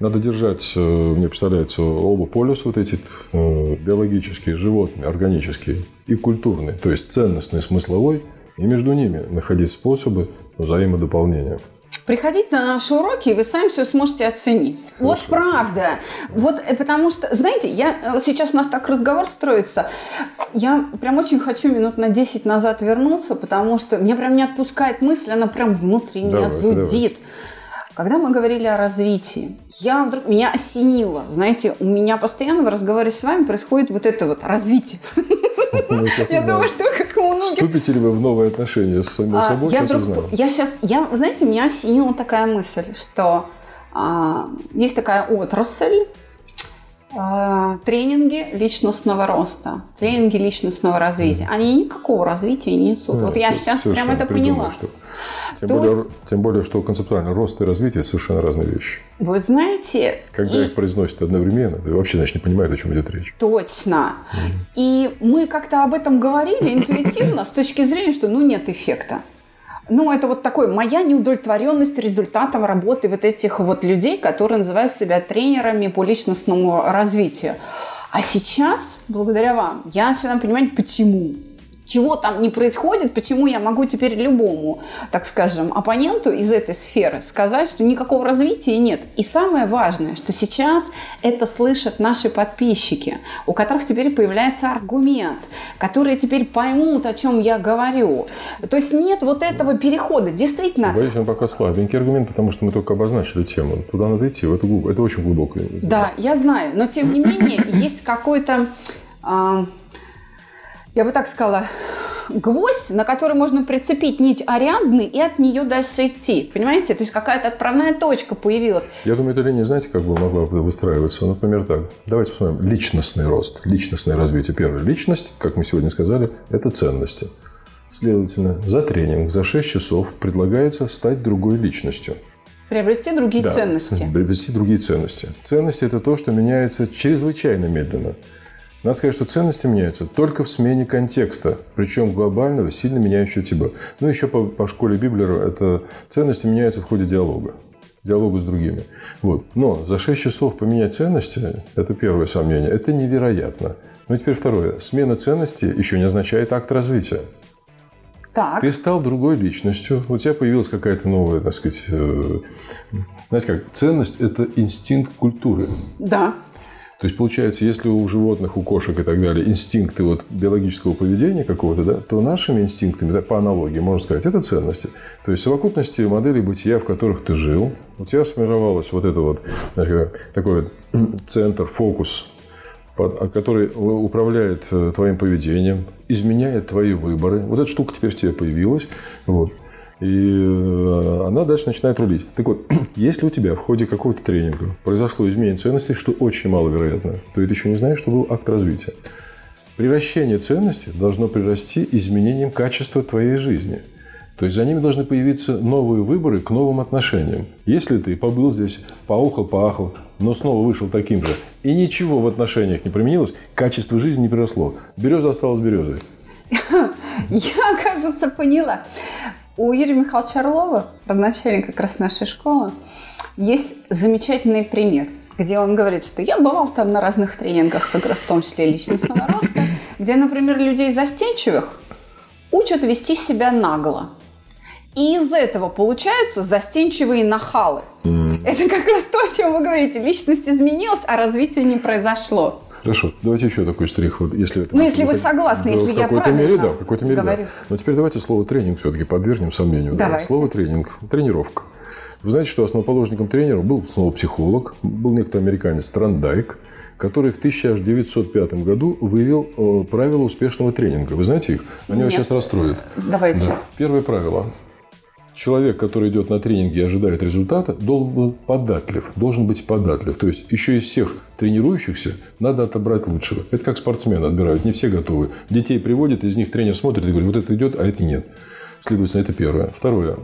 Надо держать, э, мне представляется, оба полюса, вот эти биологические, животные, органические и культурные, то есть ценностный, смысловой, и между ними находить способы взаимодополнения. Приходите на наши уроки, и вы сами все сможете оценить. Хорошо. Вот правда. Вот э, потому что, знаете, я э, вот сейчас у нас так разговор строится. Я прям очень хочу минут на 10 назад вернуться, потому что меня прям не отпускает мысль, она прям внутри меня давайте, зудит. Давайте. Когда мы говорили о развитии, я вдруг меня осенило. Знаете, у меня постоянно в разговоре с вами происходит вот это вот развитие. Ну, я думаю, что как у многих... Вступите ли вы в новые отношения с самим а, собой, сейчас узнаем. Я сейчас, я, знаете, меня осенила такая мысль, что а, есть такая отрасль, тренинги личностного роста, тренинги личностного развития. Они никакого развития не несут. вот я сейчас прям это поняла. Что тем, То более, есть... тем более, что концептуально рост и развитие – совершенно разные вещи. Вы знаете… Когда и... их произносят одновременно, ты вообще, значит, не понимают, о чем идет речь. Точно. Mm. И мы как-то об этом говорили интуитивно с точки зрения, что ну нет эффекта. Ну, это вот такой моя неудовлетворенность результатом работы вот этих вот людей, которые называют себя тренерами по личностному развитию. А сейчас, благодаря вам, я начинаю понимать, почему чего там не происходит, почему я могу теперь любому, так скажем, оппоненту из этой сферы сказать, что никакого развития нет. И самое важное, что сейчас это слышат наши подписчики, у которых теперь появляется аргумент, которые теперь поймут, о чем я говорю. То есть нет вот этого перехода. Действительно... Боюсь, он пока слабенький аргумент, потому что мы только обозначили тему. Туда надо идти, это, это очень глубокое. Да, я знаю, но тем не менее есть какой-то а, я бы так сказала, гвоздь, на который можно прицепить нить Ариадны и от нее дальше идти. Понимаете? То есть какая-то отправная точка появилась. Я думаю, эта линия, знаете, как бы могла бы выстраиваться? Например, так. Давайте посмотрим. Личностный рост, личностное развитие. Первая личность, как мы сегодня сказали, это ценности. Следовательно, за тренинг, за 6 часов предлагается стать другой личностью. Приобрести другие да, ценности. Приобрести другие ценности. Ценности – это то, что меняется чрезвычайно медленно. Надо сказать, что ценности меняются только в смене контекста, причем глобального, сильно меняющего тебя. Ну, еще по, по школе Библера это ценности меняются в ходе диалога диалогу с другими. Вот. Но за 6 часов поменять ценности, это первое сомнение, это невероятно. Ну и теперь второе. Смена ценностей еще не означает акт развития. Так. Ты стал другой личностью, у тебя появилась какая-то новая, так сказать, э, знаете как, ценность – это инстинкт культуры. Да. То есть, получается, если у животных, у кошек и так далее инстинкты вот биологического поведения какого-то, да, то нашими инстинктами, да, по аналогии, можно сказать, это ценности. То есть, совокупности моделей бытия, в которых ты жил, у тебя сформировалось вот это вот такой центр, фокус, который управляет э, твоим поведением, изменяет твои выборы. Вот эта штука теперь в тебе появилась. Вот. И э, она дальше начинает рулить. Так вот, если у тебя в ходе какого-то тренинга произошло изменение ценностей, что очень маловероятно, то это еще не знаешь, что был акт развития. Превращение ценностей должно прирасти изменением качества твоей жизни. То есть за ними должны появиться новые выборы к новым отношениям. Если ты побыл здесь, поухал, поахал, но снова вышел таким же, и ничего в отношениях не применилось, качество жизни не приросло. Береза осталась березой. Я, кажется, поняла. У Юрия Михайловича Орлова, родоначальника как раз нашей школы, есть замечательный пример, где он говорит, что я бывал там на разных тренингах, как раз в том числе личностного роста, где, например, людей застенчивых учат вести себя нагло. И из этого получаются застенчивые нахалы. Mm. Это как раз то, о чем вы говорите. Личность изменилась, а развитие не произошло. Хорошо, давайте еще такой штрих. Вот, если это ну, если вы согласны, да, если в какой-то мере, да, в какой-то мере, говорю. да. Но теперь давайте слово тренинг все-таки подвергнем сомнению. Да. Слово тренинг, тренировка. Вы знаете, что основоположником тренера был снова психолог, был некто американец Трандайк, который в 1905 году вывел э, правила успешного тренинга. Вы знаете их? Они Нет. вас сейчас расстроят. Давайте. Да. Первое правило. Человек, который идет на тренинги и ожидает результата, должен быть податлив. Должен быть податлив. То есть, еще из всех тренирующихся надо отобрать лучшего. Это как спортсмены отбирают. Не все готовы. Детей приводят, из них тренер смотрит и говорит, вот это идет, а это нет. Следовательно, это первое. Второе.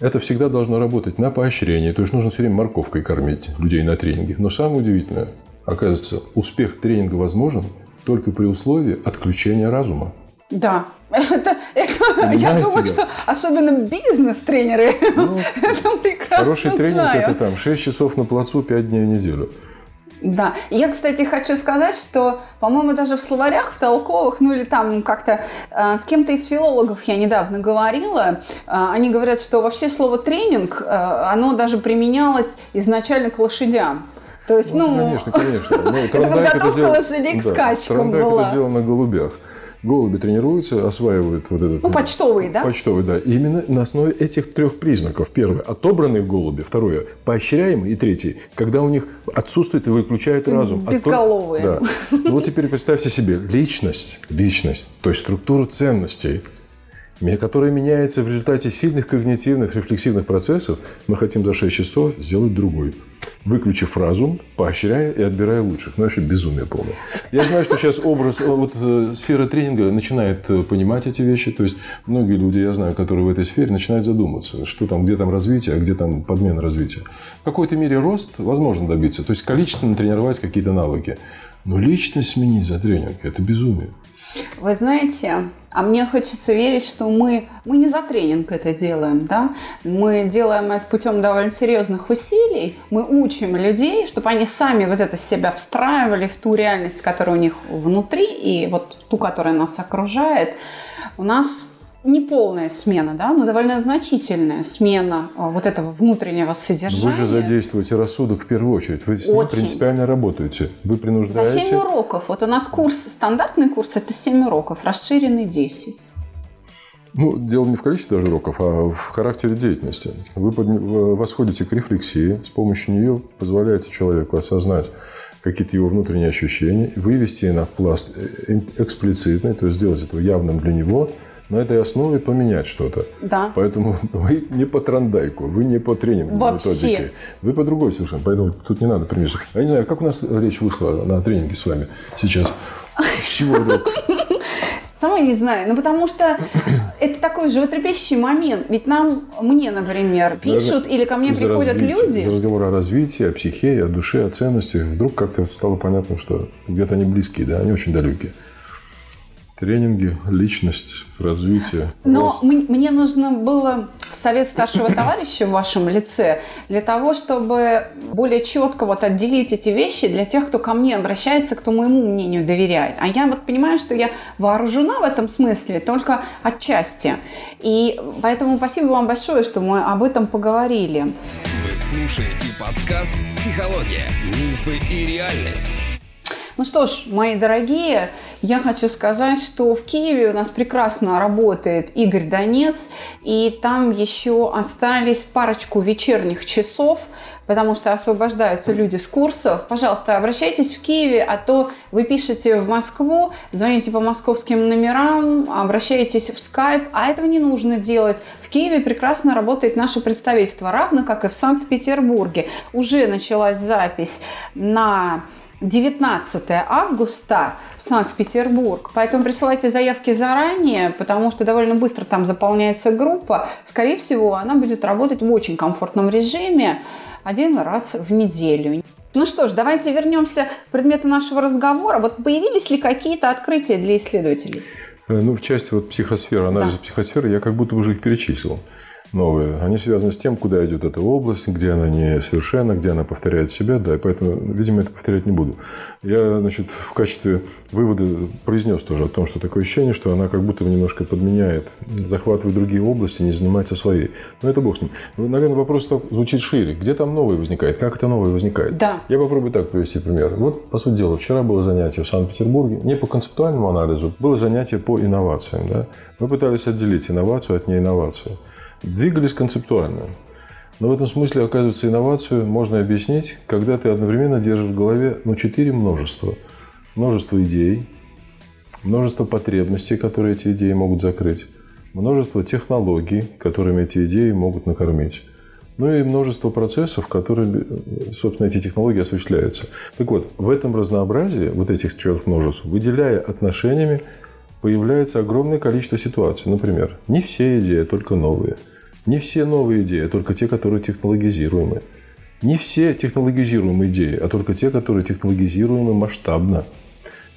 Это всегда должно работать на поощрение. То есть, нужно все время морковкой кормить людей на тренинге. Но самое удивительное, оказывается, успех тренинга возможен только при условии отключения разума. Да, это, это я думаю, что особенно бизнес-тренеры ну, это прекрасно Хороший тренинг это там 6 часов на плацу, 5 дней в неделю. Да. Я, кстати, хочу сказать, что, по-моему, даже в словарях, в толковых, ну или там как-то э, с кем-то из филологов я недавно говорила, э, они говорят, что вообще слово тренинг, э, оно даже применялось изначально к лошадям. То есть, ну, ну конечно, конечно. Ну, Трандайк это, делал, лошадей к скачкам да, была. это сделал на голубях. Голуби тренируются, осваивают вот этот... Ну, почтовые, да? Почтовые, да. И именно на основе этих трех признаков. Первое – отобранные голуби. Второе – поощряемые. И третье – когда у них отсутствует и выключает разум. Безголовые. Да. Ну, вот теперь представьте себе личность, личность, то есть структуру ценностей – которая меняется в результате сильных когнитивных рефлексивных процессов, мы хотим за 6 часов сделать другой. Выключив разум, поощряя и отбирая лучших. Ну, вообще безумие полное. Я знаю, что сейчас образ, э, вот э, сфера тренинга начинает э, понимать эти вещи. То есть, многие люди, я знаю, которые в этой сфере, начинают задумываться, что там, где там развитие, а где там подмена развития. В какой-то мере рост возможно добиться. То есть, количественно тренировать какие-то навыки. Но личность сменить за тренинг – это безумие. Вы знаете, а мне хочется верить, что мы, мы не за тренинг это делаем, да? Мы делаем это путем довольно серьезных усилий. Мы учим людей, чтобы они сами вот это себя встраивали в ту реальность, которая у них внутри, и вот ту, которая нас окружает. У нас не полная смена, да, но довольно значительная смена а, вот этого внутреннего содержания. Вы же задействуете рассудок в первую очередь. Вы с ним Очень. принципиально работаете. Вы принуждаете... За 7 уроков. Вот у нас курс, стандартный курс – это 7 уроков, расширенный 10. Ну, дело не в количестве даже уроков, а в характере деятельности. Вы восходите к рефлексии, с помощью нее позволяете человеку осознать какие-то его внутренние ощущения, вывести на пласт э, эксплицитный, то есть сделать это явным для него – на этой основе поменять что-то. Да. Поэтому вы не по трандайку, вы не по тренингу Вообще. методике. Вы по другой совершенно. Поэтому тут не надо примешивать. Я не знаю, как у нас речь вышла на тренинге с вами сейчас? С чего вдруг? Сама не знаю. Ну, потому что это такой животрепещущий момент. Ведь нам, мне, например, пишут или ко мне приходят люди. Из разговора о развитии, о психе, о душе, о ценностях. Вдруг как-то стало понятно, что где-то они близкие, да, они очень далекие. Тренинги, личность, развитие. Но рост. мне нужно было совет старшего товарища в вашем лице для того, чтобы более четко вот отделить эти вещи для тех, кто ко мне обращается, кто моему мнению доверяет. А я вот понимаю, что я вооружена в этом смысле только отчасти. И поэтому спасибо вам большое, что мы об этом поговорили. Вы слушаете подкаст «Психология. Мифы и реальность». Ну что ж, мои дорогие, я хочу сказать, что в Киеве у нас прекрасно работает Игорь Донец, и там еще остались парочку вечерних часов, потому что освобождаются люди с курсов. Пожалуйста, обращайтесь в Киеве, а то вы пишете в Москву, звоните по московским номерам, обращаетесь в скайп, а этого не нужно делать. В Киеве прекрасно работает наше представительство, равно как и в Санкт-Петербурге. Уже началась запись на 19 августа в Санкт-Петербург. Поэтому присылайте заявки заранее, потому что довольно быстро там заполняется группа. Скорее всего, она будет работать в очень комфортном режиме один раз в неделю. Ну что ж, давайте вернемся к предмету нашего разговора. Вот появились ли какие-то открытия для исследователей? Э, ну, в части вот психосферы, анализа да. психосферы, я как будто уже их перечислил новые, они связаны с тем, куда идет эта область, где она несовершенна, где она повторяет себя, да, и поэтому, видимо, это повторять не буду. Я, значит, в качестве вывода произнес тоже о том, что такое ощущение, что она как будто немножко подменяет, захватывает другие области, не занимается своей. Но это бог с ним. Ну, наверное, вопрос звучит шире. Где там новое возникает? Как это новое возникает? Да. Я попробую так привести пример. Вот, по сути дела, вчера было занятие в Санкт-Петербурге, не по концептуальному анализу, было занятие по инновациям. Да? Мы пытались отделить инновацию от неинновации двигались концептуально. Но в этом смысле, оказывается, инновацию можно объяснить, когда ты одновременно держишь в голове ну, четыре множества. Множество идей, множество потребностей, которые эти идеи могут закрыть, множество технологий, которыми эти идеи могут накормить, ну и множество процессов, которыми, собственно, эти технологии осуществляются. Так вот, в этом разнообразии вот этих четырех множеств, выделяя отношениями, появляется огромное количество ситуаций. Например, не все идеи, только новые – не все новые идеи, а только те, которые технологизируемы. Не все технологизируемые идеи, а только те, которые технологизируемы масштабно.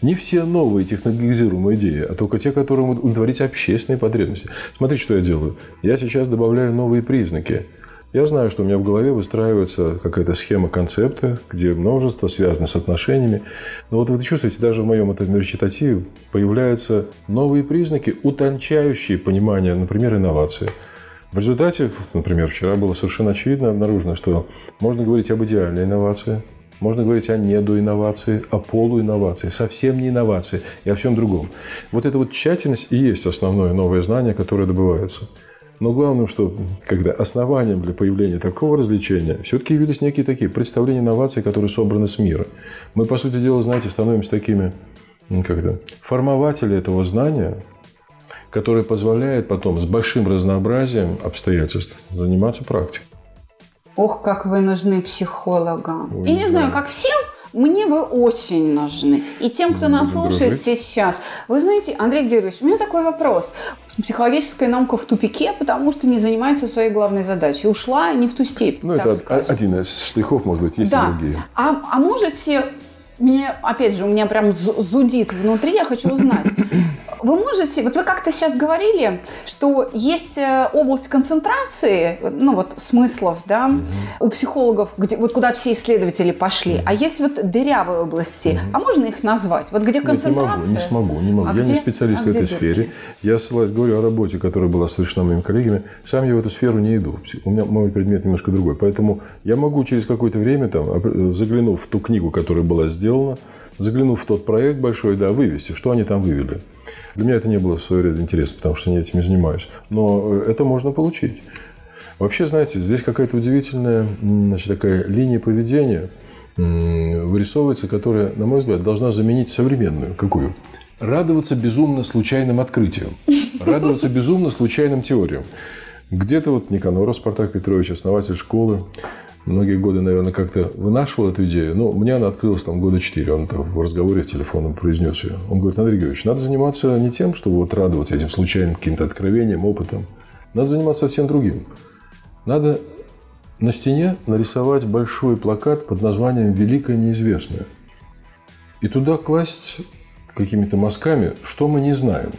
Не все новые технологизируемые идеи, а только те, которые могут удовлетворить общественные потребности. Смотрите, что я делаю. Я сейчас добавляю новые признаки. Я знаю, что у меня в голове выстраивается какая-то схема концепта, где множество связано с отношениями. Но вот вы чувствуете, даже в моем этом речитативе появляются новые признаки, утончающие понимание, например, инновации – в результате, например, вчера было совершенно очевидно обнаружено, что можно говорить об идеальной инновации, можно говорить о недоинновации, о полуинновации, совсем не инновации и о всем другом. Вот эта вот тщательность и есть основное новое знание, которое добывается. Но главное, что когда основанием для появления такого развлечения все-таки явились некие такие представления инноваций, которые собраны с мира. Мы, по сути дела, знаете, становимся такими как это, формователи этого знания, который позволяет потом с большим разнообразием обстоятельств заниматься практикой. Ох, как вы нужны психологам. Ой, Я не знаю, как всем, мне вы очень нужны. И тем, кто нас слушает сейчас. Вы знаете, Андрей Георгиевич, у меня такой вопрос. Психологическая наука в тупике, потому что не занимается своей главной задачей. Ушла не в ту степень. Ну, это скажем. один из штрихов, может быть, есть да. и другие. А, а можете меня, опять же, у меня прям зудит внутри, я хочу узнать. Вы можете, вот вы как-то сейчас говорили, что есть э, область концентрации, ну вот смыслов, да, угу. у психологов, где, вот куда все исследователи пошли, угу. а есть вот дырявые области, угу. а можно их назвать? Вот где концентрация? Нет, не могу, не смогу, не могу. А я где? не специалист а в этой дырки? сфере. Я ссылаюсь, говорю о работе, которая была совершена моими коллегами. Сам я в эту сферу не иду. У меня мой предмет немножко другой. Поэтому я могу через какое-то время, там, заглянув в ту книгу, которая была сделана, заглянув в тот проект большой, да, вывести, что они там вывели. Для меня это не было в свое время интересно, потому что я этим занимаюсь. Но э, это можно получить. Вообще, знаете, здесь какая-то удивительная значит, такая линия поведения вырисовывается, которая, на мой взгляд, должна заменить современную. Какую? Радоваться безумно случайным открытиям. Радоваться безумно случайным теориям. Где-то вот Никаноров Спартак Петрович, основатель школы, многие годы, наверное, как-то вынашивал эту идею. Но мне она открылась там года четыре. Он в разговоре в телефоном произнес ее. Он говорит, Андрей Георгиевич, надо заниматься не тем, чтобы вот радоваться этим случайным каким-то откровением, опытом. Надо заниматься совсем другим. Надо на стене нарисовать большой плакат под названием «Великое неизвестное». И туда класть какими-то мазками, что мы не знаем.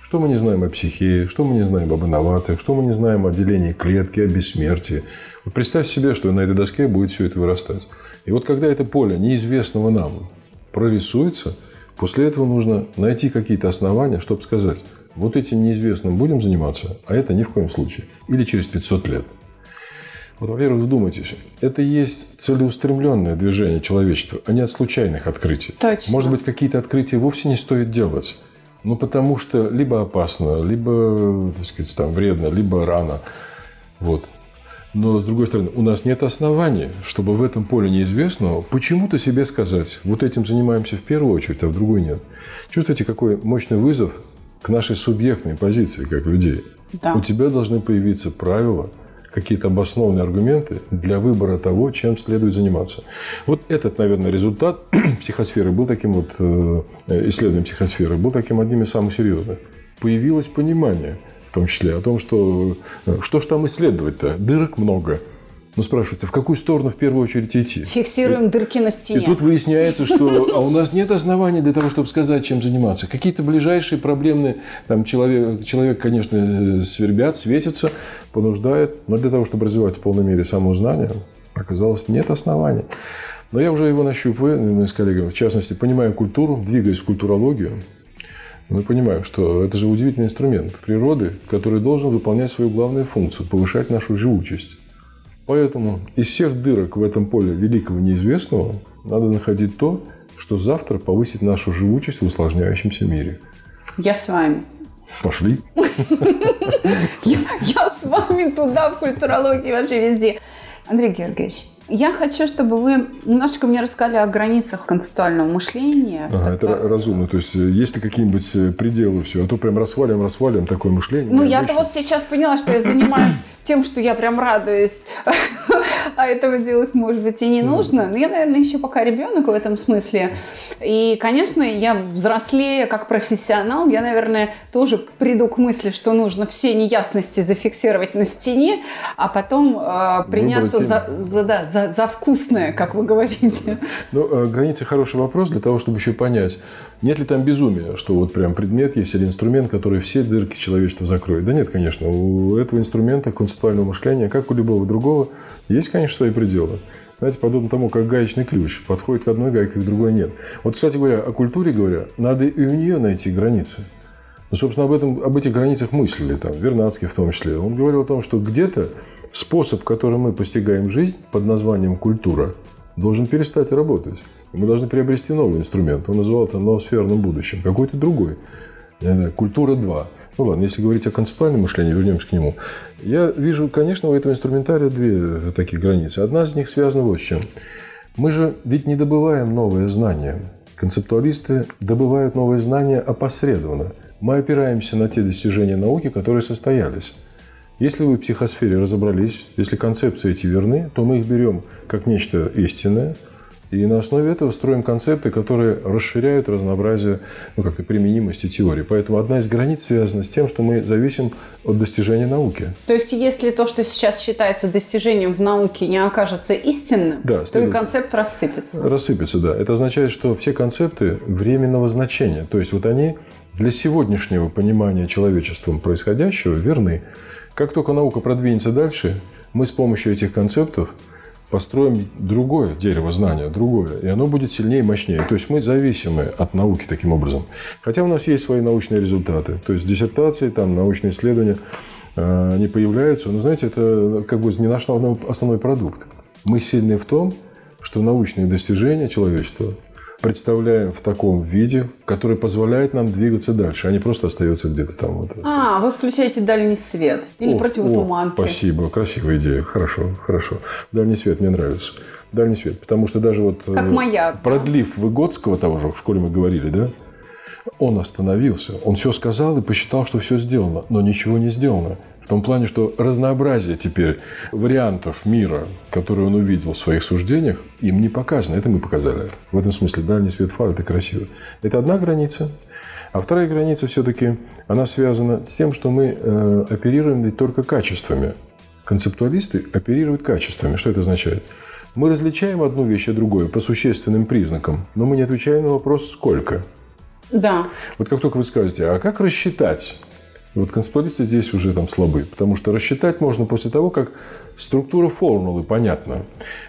Что мы не знаем о психее, что мы не знаем об инновациях, что мы не знаем о делении клетки, о бессмертии. Вот представь себе, что на этой доске будет все это вырастать. И вот когда это поле неизвестного нам прорисуется, после этого нужно найти какие-то основания, чтобы сказать, вот этим неизвестным будем заниматься, а это ни в коем случае. Или через 500 лет. Вот, во-первых, вдумайтесь, это и есть целеустремленное движение человечества, а не от случайных открытий. Точно. Может быть, какие-то открытия вовсе не стоит делать. Ну, потому что либо опасно, либо, так сказать, там, вредно, либо рано. Вот. Но, с другой стороны, у нас нет оснований, чтобы в этом поле неизвестного почему-то себе сказать, вот этим занимаемся в первую очередь, а в другой нет. Чувствуете, какой мощный вызов к нашей субъектной позиции, как людей? Да. У тебя должны появиться правила, какие-то обоснованные аргументы для выбора того, чем следует заниматься. Вот этот, наверное, результат психосферы был таким вот, э, исследованием психосферы, был таким одним из самых серьезных. Появилось понимание – в том числе, о том, что э, что ж там исследовать-то? Дырок много. Ну, спрашивается, в какую сторону в первую очередь идти? Фиксируем и, дырки на стене. И тут выясняется, что а у нас нет оснований для того, чтобы сказать, чем заниматься. Какие-то ближайшие проблемные, там человек, человек, конечно, свербят, светится, понуждает, но для того, чтобы развивать в полной мере самоузнание, оказалось, нет оснований. Но я уже его нащупываю, мы с коллегами, в частности, понимая культуру, двигаясь в культурологию, мы понимаем, что это же удивительный инструмент природы, который должен выполнять свою главную функцию – повышать нашу живучесть. Поэтому из всех дырок в этом поле великого неизвестного надо находить то, что завтра повысит нашу живучесть в усложняющемся мире. Я с вами. Пошли. Я с вами туда, в культурологии, вообще везде. Андрей Георгиевич, я хочу, чтобы вы немножечко мне рассказали о границах концептуального мышления. Ага, это разумно. То есть, э, есть ли какие-нибудь э, пределы все? А то прям расхваливаем, расхваливаем такое мышление. Ну, я-то вот сейчас поняла, что я занимаюсь тем, что я прям радуюсь, а этого делать, может быть, и не нужно. Но я, наверное, еще пока ребенок в этом смысле. И, конечно, я взрослея как профессионал, я, наверное, тоже приду к мысли, что нужно все неясности зафиксировать на стене, а потом э, приняться за, за, да, за, за вкусное, как вы говорите. Ну, э, границы хороший вопрос для того, чтобы еще понять, нет ли там безумия, что вот прям предмет есть или инструмент, который все дырки человечества закроет? Да нет, конечно. У этого инструмента концептуального мышления, как у любого другого, есть, конечно, свои пределы. Знаете, подобно тому, как гаечный ключ. Подходит к одной гайке, к другой нет. Вот, кстати говоря, о культуре говоря, надо и у нее найти границы. Ну, собственно, об, этом, об этих границах мыслили, там, Вернадский в том числе. Он говорил о том, что где-то способ, которым мы постигаем жизнь под названием культура, должен перестать работать. Мы должны приобрести новый инструмент. Он называл это ноосферным будущим. Какой-то другой. Культура 2. Ну ладно, если говорить о концептуальном мышлении, вернемся к нему. Я вижу, конечно, у этого инструментария две такие границы. Одна из них связана вот с чем. Мы же ведь не добываем новые знания. Концептуалисты добывают новые знания опосредованно. Мы опираемся на те достижения науки, которые состоялись. Если вы в психосфере разобрались, если концепции эти верны, то мы их берем как нечто истинное – и на основе этого строим концепты, которые расширяют разнообразие ну, как и применимости теории. Поэтому одна из границ связана с тем, что мы зависим от достижения науки. То есть, если то, что сейчас считается достижением в науке, не окажется истинным, да, то и концепт рассыпется. Рассыпется, да. Это означает, что все концепты временного значения. То есть, вот они для сегодняшнего понимания человечеством происходящего верны. Как только наука продвинется дальше, мы с помощью этих концептов – построим другое дерево знания, другое, и оно будет сильнее и мощнее. То есть мы зависимы от науки таким образом. Хотя у нас есть свои научные результаты. То есть диссертации, там, научные исследования, э, они появляются. Но, знаете, это как бы не наш основной продукт. Мы сильны в том, что научные достижения человечества представляем в таком виде, который позволяет нам двигаться дальше, а не просто остается где-то там. Вот. А, вы включаете дальний свет или о, противотуманки. О, спасибо, красивая идея, хорошо, хорошо. Дальний свет мне нравится. Дальний свет, потому что даже вот... Как э, маяк. Продлив? Выгодского того же, в школе мы говорили, да? Он остановился, он все сказал и посчитал, что все сделано, но ничего не сделано. В том плане, что разнообразие теперь вариантов мира, которые он увидел в своих суждениях, им не показано. Это мы показали. В этом смысле дальний свет фар – это красиво. Это одна граница. А вторая граница все-таки, она связана с тем, что мы э, оперируем ведь только качествами. Концептуалисты оперируют качествами. Что это означает? Мы различаем одну вещь от другой по существенным признакам, но мы не отвечаем на вопрос «сколько?». Да. Вот как только вы скажете, а как рассчитать? Вот концептуалисты здесь уже там слабы, потому что рассчитать можно после того, как структура формулы понятна.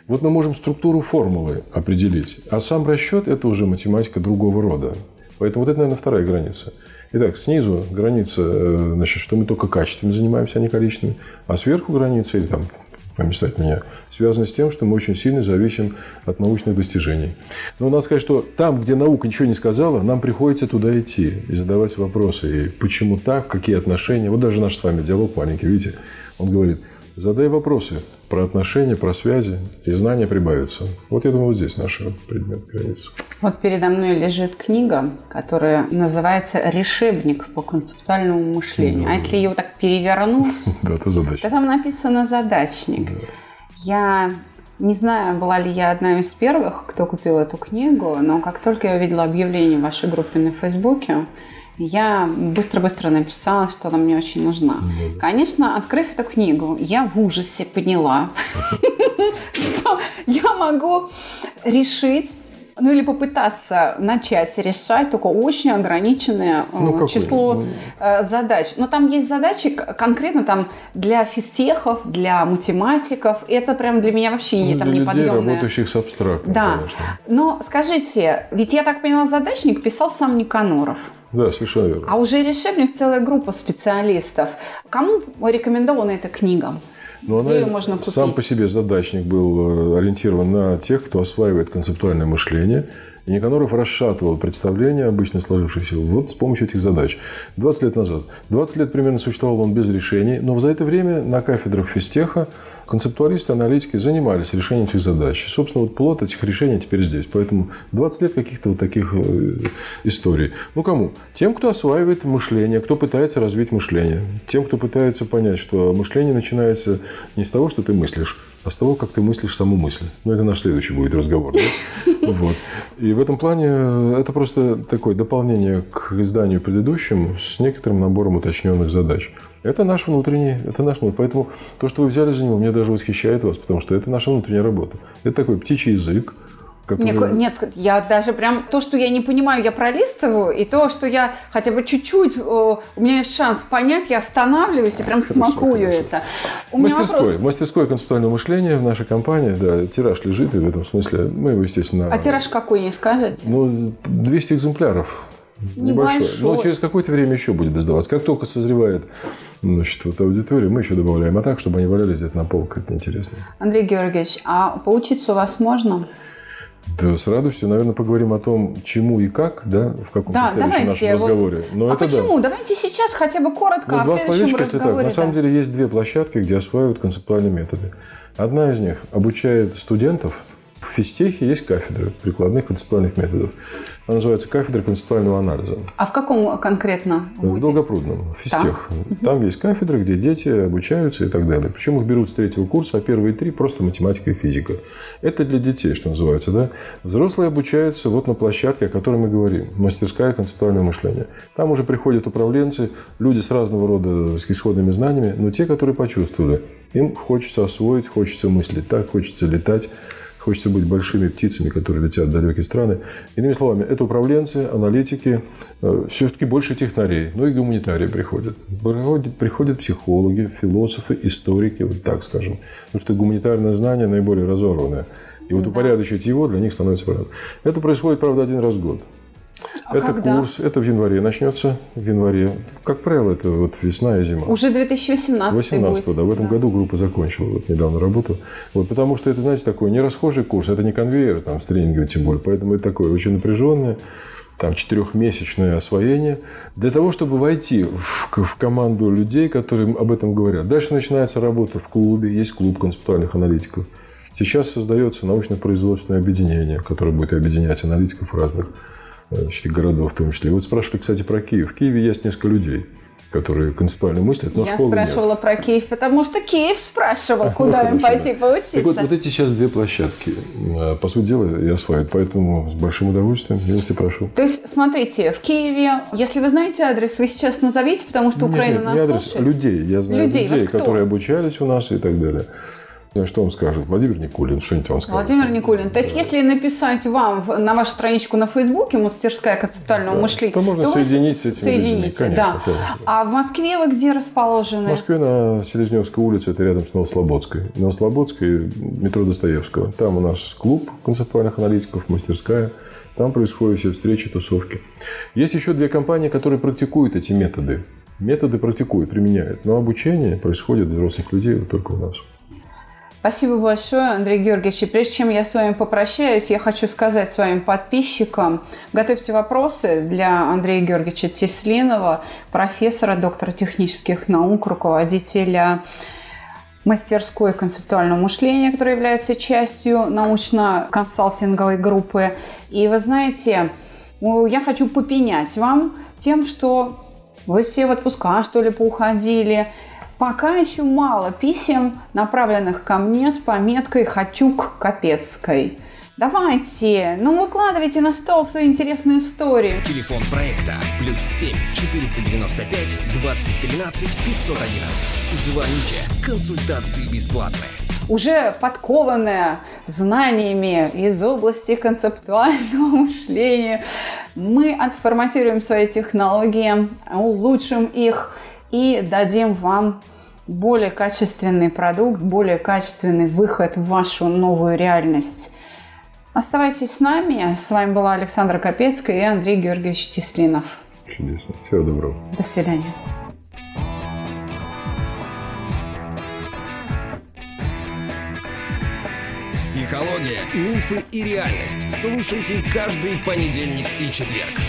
Вот мы можем структуру формулы определить, а сам расчет – это уже математика другого рода. Поэтому вот это, наверное, вторая граница. Итак, снизу граница, э, значит, что мы только качествами занимаемся, а не количествами. А сверху граница, или там помечтать меня, связано с тем, что мы очень сильно зависим от научных достижений. Но надо сказать, что там, где наука ничего не сказала, нам приходится туда идти и задавать вопросы. И почему так, какие отношения. Вот даже наш с вами диалог маленький, видите, он говорит – Задай вопросы про отношения, про связи, и знания прибавятся. Вот я думаю, вот здесь наш предмет границы. Вот передо мной лежит книга, которая называется «Решебник по концептуальному мышлению». Да. А если ее так перевернуть, да, то, задачник. то там написано «задачник». Да. Я не знаю, была ли я одна из первых, кто купил эту книгу, но как только я увидела объявление в вашей группе на Фейсбуке, я быстро-быстро написала, что она мне очень нужна. Mm-hmm. Конечно, открыв эту книгу, я в ужасе поняла, что я могу решить ну или попытаться начать решать только очень ограниченное э, ну, число ну... Э, задач. Но там есть задачи конкретно там для физтехов, для математиков. Это прям для меня вообще ну, не там для неподъемное. Людей, работающих с абстрактом, Да. Конечно. Но скажите, ведь я так поняла, задачник писал сам Никаноров. Да, совершенно верно. А уже решебник целая группа специалистов. Кому рекомендована эта книга? Но Где она можно купить? сам по себе задачник был э, ориентирован на тех, кто осваивает концептуальное мышление. И Никаноров расшатывал представление, обычно сложившееся, вот с помощью этих задач. 20 лет назад. 20 лет примерно существовал он без решений, но за это время на кафедрах физтеха концептуалисты, аналитики занимались решением этих задач. И, собственно, вот плод этих решений теперь здесь. Поэтому 20 лет каких-то вот таких э, историй. Ну, кому? Тем, кто осваивает мышление, кто пытается развить мышление. Тем, кто пытается понять, что мышление начинается не с того, что ты мыслишь, а с того, как ты мыслишь саму мысль. Ну, это наш следующий будет разговор. Да? Вот. И в этом плане э, это просто такое дополнение к изданию предыдущему с некоторым набором уточненных задач. Это наш внутренний, это наш внутренний. Поэтому то, что вы взяли за него, мне даже восхищает вас, потому что это наша внутренняя работа. Это такой птичий язык, Который... Нет, нет, я даже прям то, что я не понимаю, я пролистываю, и то, что я хотя бы чуть-чуть, у меня есть шанс понять, я останавливаюсь и прям хорошо, смакую хорошо. это. У мастерской, вопрос... мастерское концептуальное мышление в нашей компании, да, тираж лежит, и в этом смысле мы его, естественно... А тираж какой, не скажете? Ну, 200 экземпляров. Небольшой. Небольшой. Но через какое-то время еще будет издаваться. Как только созревает значит, вот аудитория, мы еще добавляем. А так, чтобы они валялись где-то на полках, это интересно. Андрей Георгиевич, а поучиться у вас можно? Да, с радостью, наверное, поговорим о том, чему и как, да, в каком-то да, следующем нашем вот... разговоре. Но а это почему? Да. Давайте сейчас хотя бы коротко ну, о два следующем разговоре. Если так. На самом деле есть две площадки, где осваивают концептуальные методы. Одна из них обучает студентов. В физтехе есть кафедры прикладных концептуальных методов. Она называется кафедра концептуального анализа. А в каком конкретно вузе? В Долгопрудном, в физтех. Так. Там есть кафедра, где дети обучаются и так далее. Причем их берут с третьего курса, а первые три просто математика и физика. Это для детей, что называется. Да? Взрослые обучаются вот на площадке, о которой мы говорим. Мастерская концептуальное мышление. Там уже приходят управленцы, люди с разного рода с исходными знаниями, но те, которые почувствовали. Им хочется освоить, хочется мыслить так, хочется летать Хочется быть большими птицами, которые летят в далекие страны. Иными словами, это управленцы, аналитики, э, все-таки больше технарей, но и гуманитарии приходят. Приходят, приходят психологи, философы, историки, вот так скажем. Потому что гуманитарное знание наиболее разорванное. И вот упорядочить его для них становится проблемой. Это происходит, правда, один раз в год. А это когда? курс, это в январе начнется, в январе. Как правило, это вот весна и зима. Уже 2018 18 будет. да. В этом да. году группа закончила вот недавно работу. Вот, потому что это, знаете, такой не расхожий курс, это не конвейер там с тренингом тем более. Поэтому это такое очень напряженное, там четырехмесячное освоение для того, чтобы войти в, в команду людей, которые об этом говорят. Дальше начинается работа в клубе, есть клуб концептуальных аналитиков. Сейчас создается научно-производственное объединение, которое будет объединять аналитиков разных городов в том числе. Вот спрашивали, кстати, про Киев. В Киеве есть несколько людей которые концептуально мыслят, но Я школы спрашивала нет. про Киев, потому что Киев спрашивал, куда Ну, им хорошо, пойти поучиться. Так вот, вот эти сейчас две площадки, э, по сути дела, и осваивают. Поэтому с большим удовольствием, если прошу. То есть, смотрите, в Киеве, если вы знаете адрес, вы сейчас назовите, потому что Украина Нет, нет, нас не адрес, слушает. людей. Я знаю Людей, людей, вот которые обучались у нас и так далее. Что он скажет? Владимир Никулин, что-нибудь он скажет. Владимир Никулин. То есть, если написать вам в- на вашу страничку на Фейсбуке «Мастерская концептуального Да. мышления», То можно вы соединить с этими соедините, Конечно, да. конечно. А в Москве вы где В расположены? Москве на Селезневской улице, это рядом с Новослободской. Новослободской метро Достоевского. Там у нас клуб концептуальных аналитиков, мастерская. Там происходят все встречи, тусовки. Есть еще две компании, которые практикуют эти методы. Методы практикуют, применяют. Но обучение происходит для взрослых людей только у нас. Спасибо большое, Андрей Георгиевич. И прежде чем я с вами попрощаюсь, я хочу сказать своим подписчикам, готовьте вопросы для Андрея Георгиевича Теслинова, профессора, доктора технических наук, руководителя мастерской концептуального мышления, которая является частью научно-консалтинговой группы. И вы знаете, я хочу попенять вам тем, что вы все в отпуска, что ли, поуходили. Пока еще мало писем, направленных ко мне с пометкой «Хочу к Капецкой». Давайте, ну выкладывайте на стол свои интересные истории. Телефон проекта плюс 7 495 2013 511. Звоните. Консультации бесплатные. уже подкованная знаниями из области концептуального мышления, мы отформатируем свои технологии, улучшим их и дадим вам более качественный продукт, более качественный выход в вашу новую реальность. Оставайтесь с нами. С вами была Александра Капецкая и Андрей Георгиевич Теслинов. Чудесно. Всего доброго. До свидания. Психология, мифы и реальность. Слушайте каждый понедельник и четверг.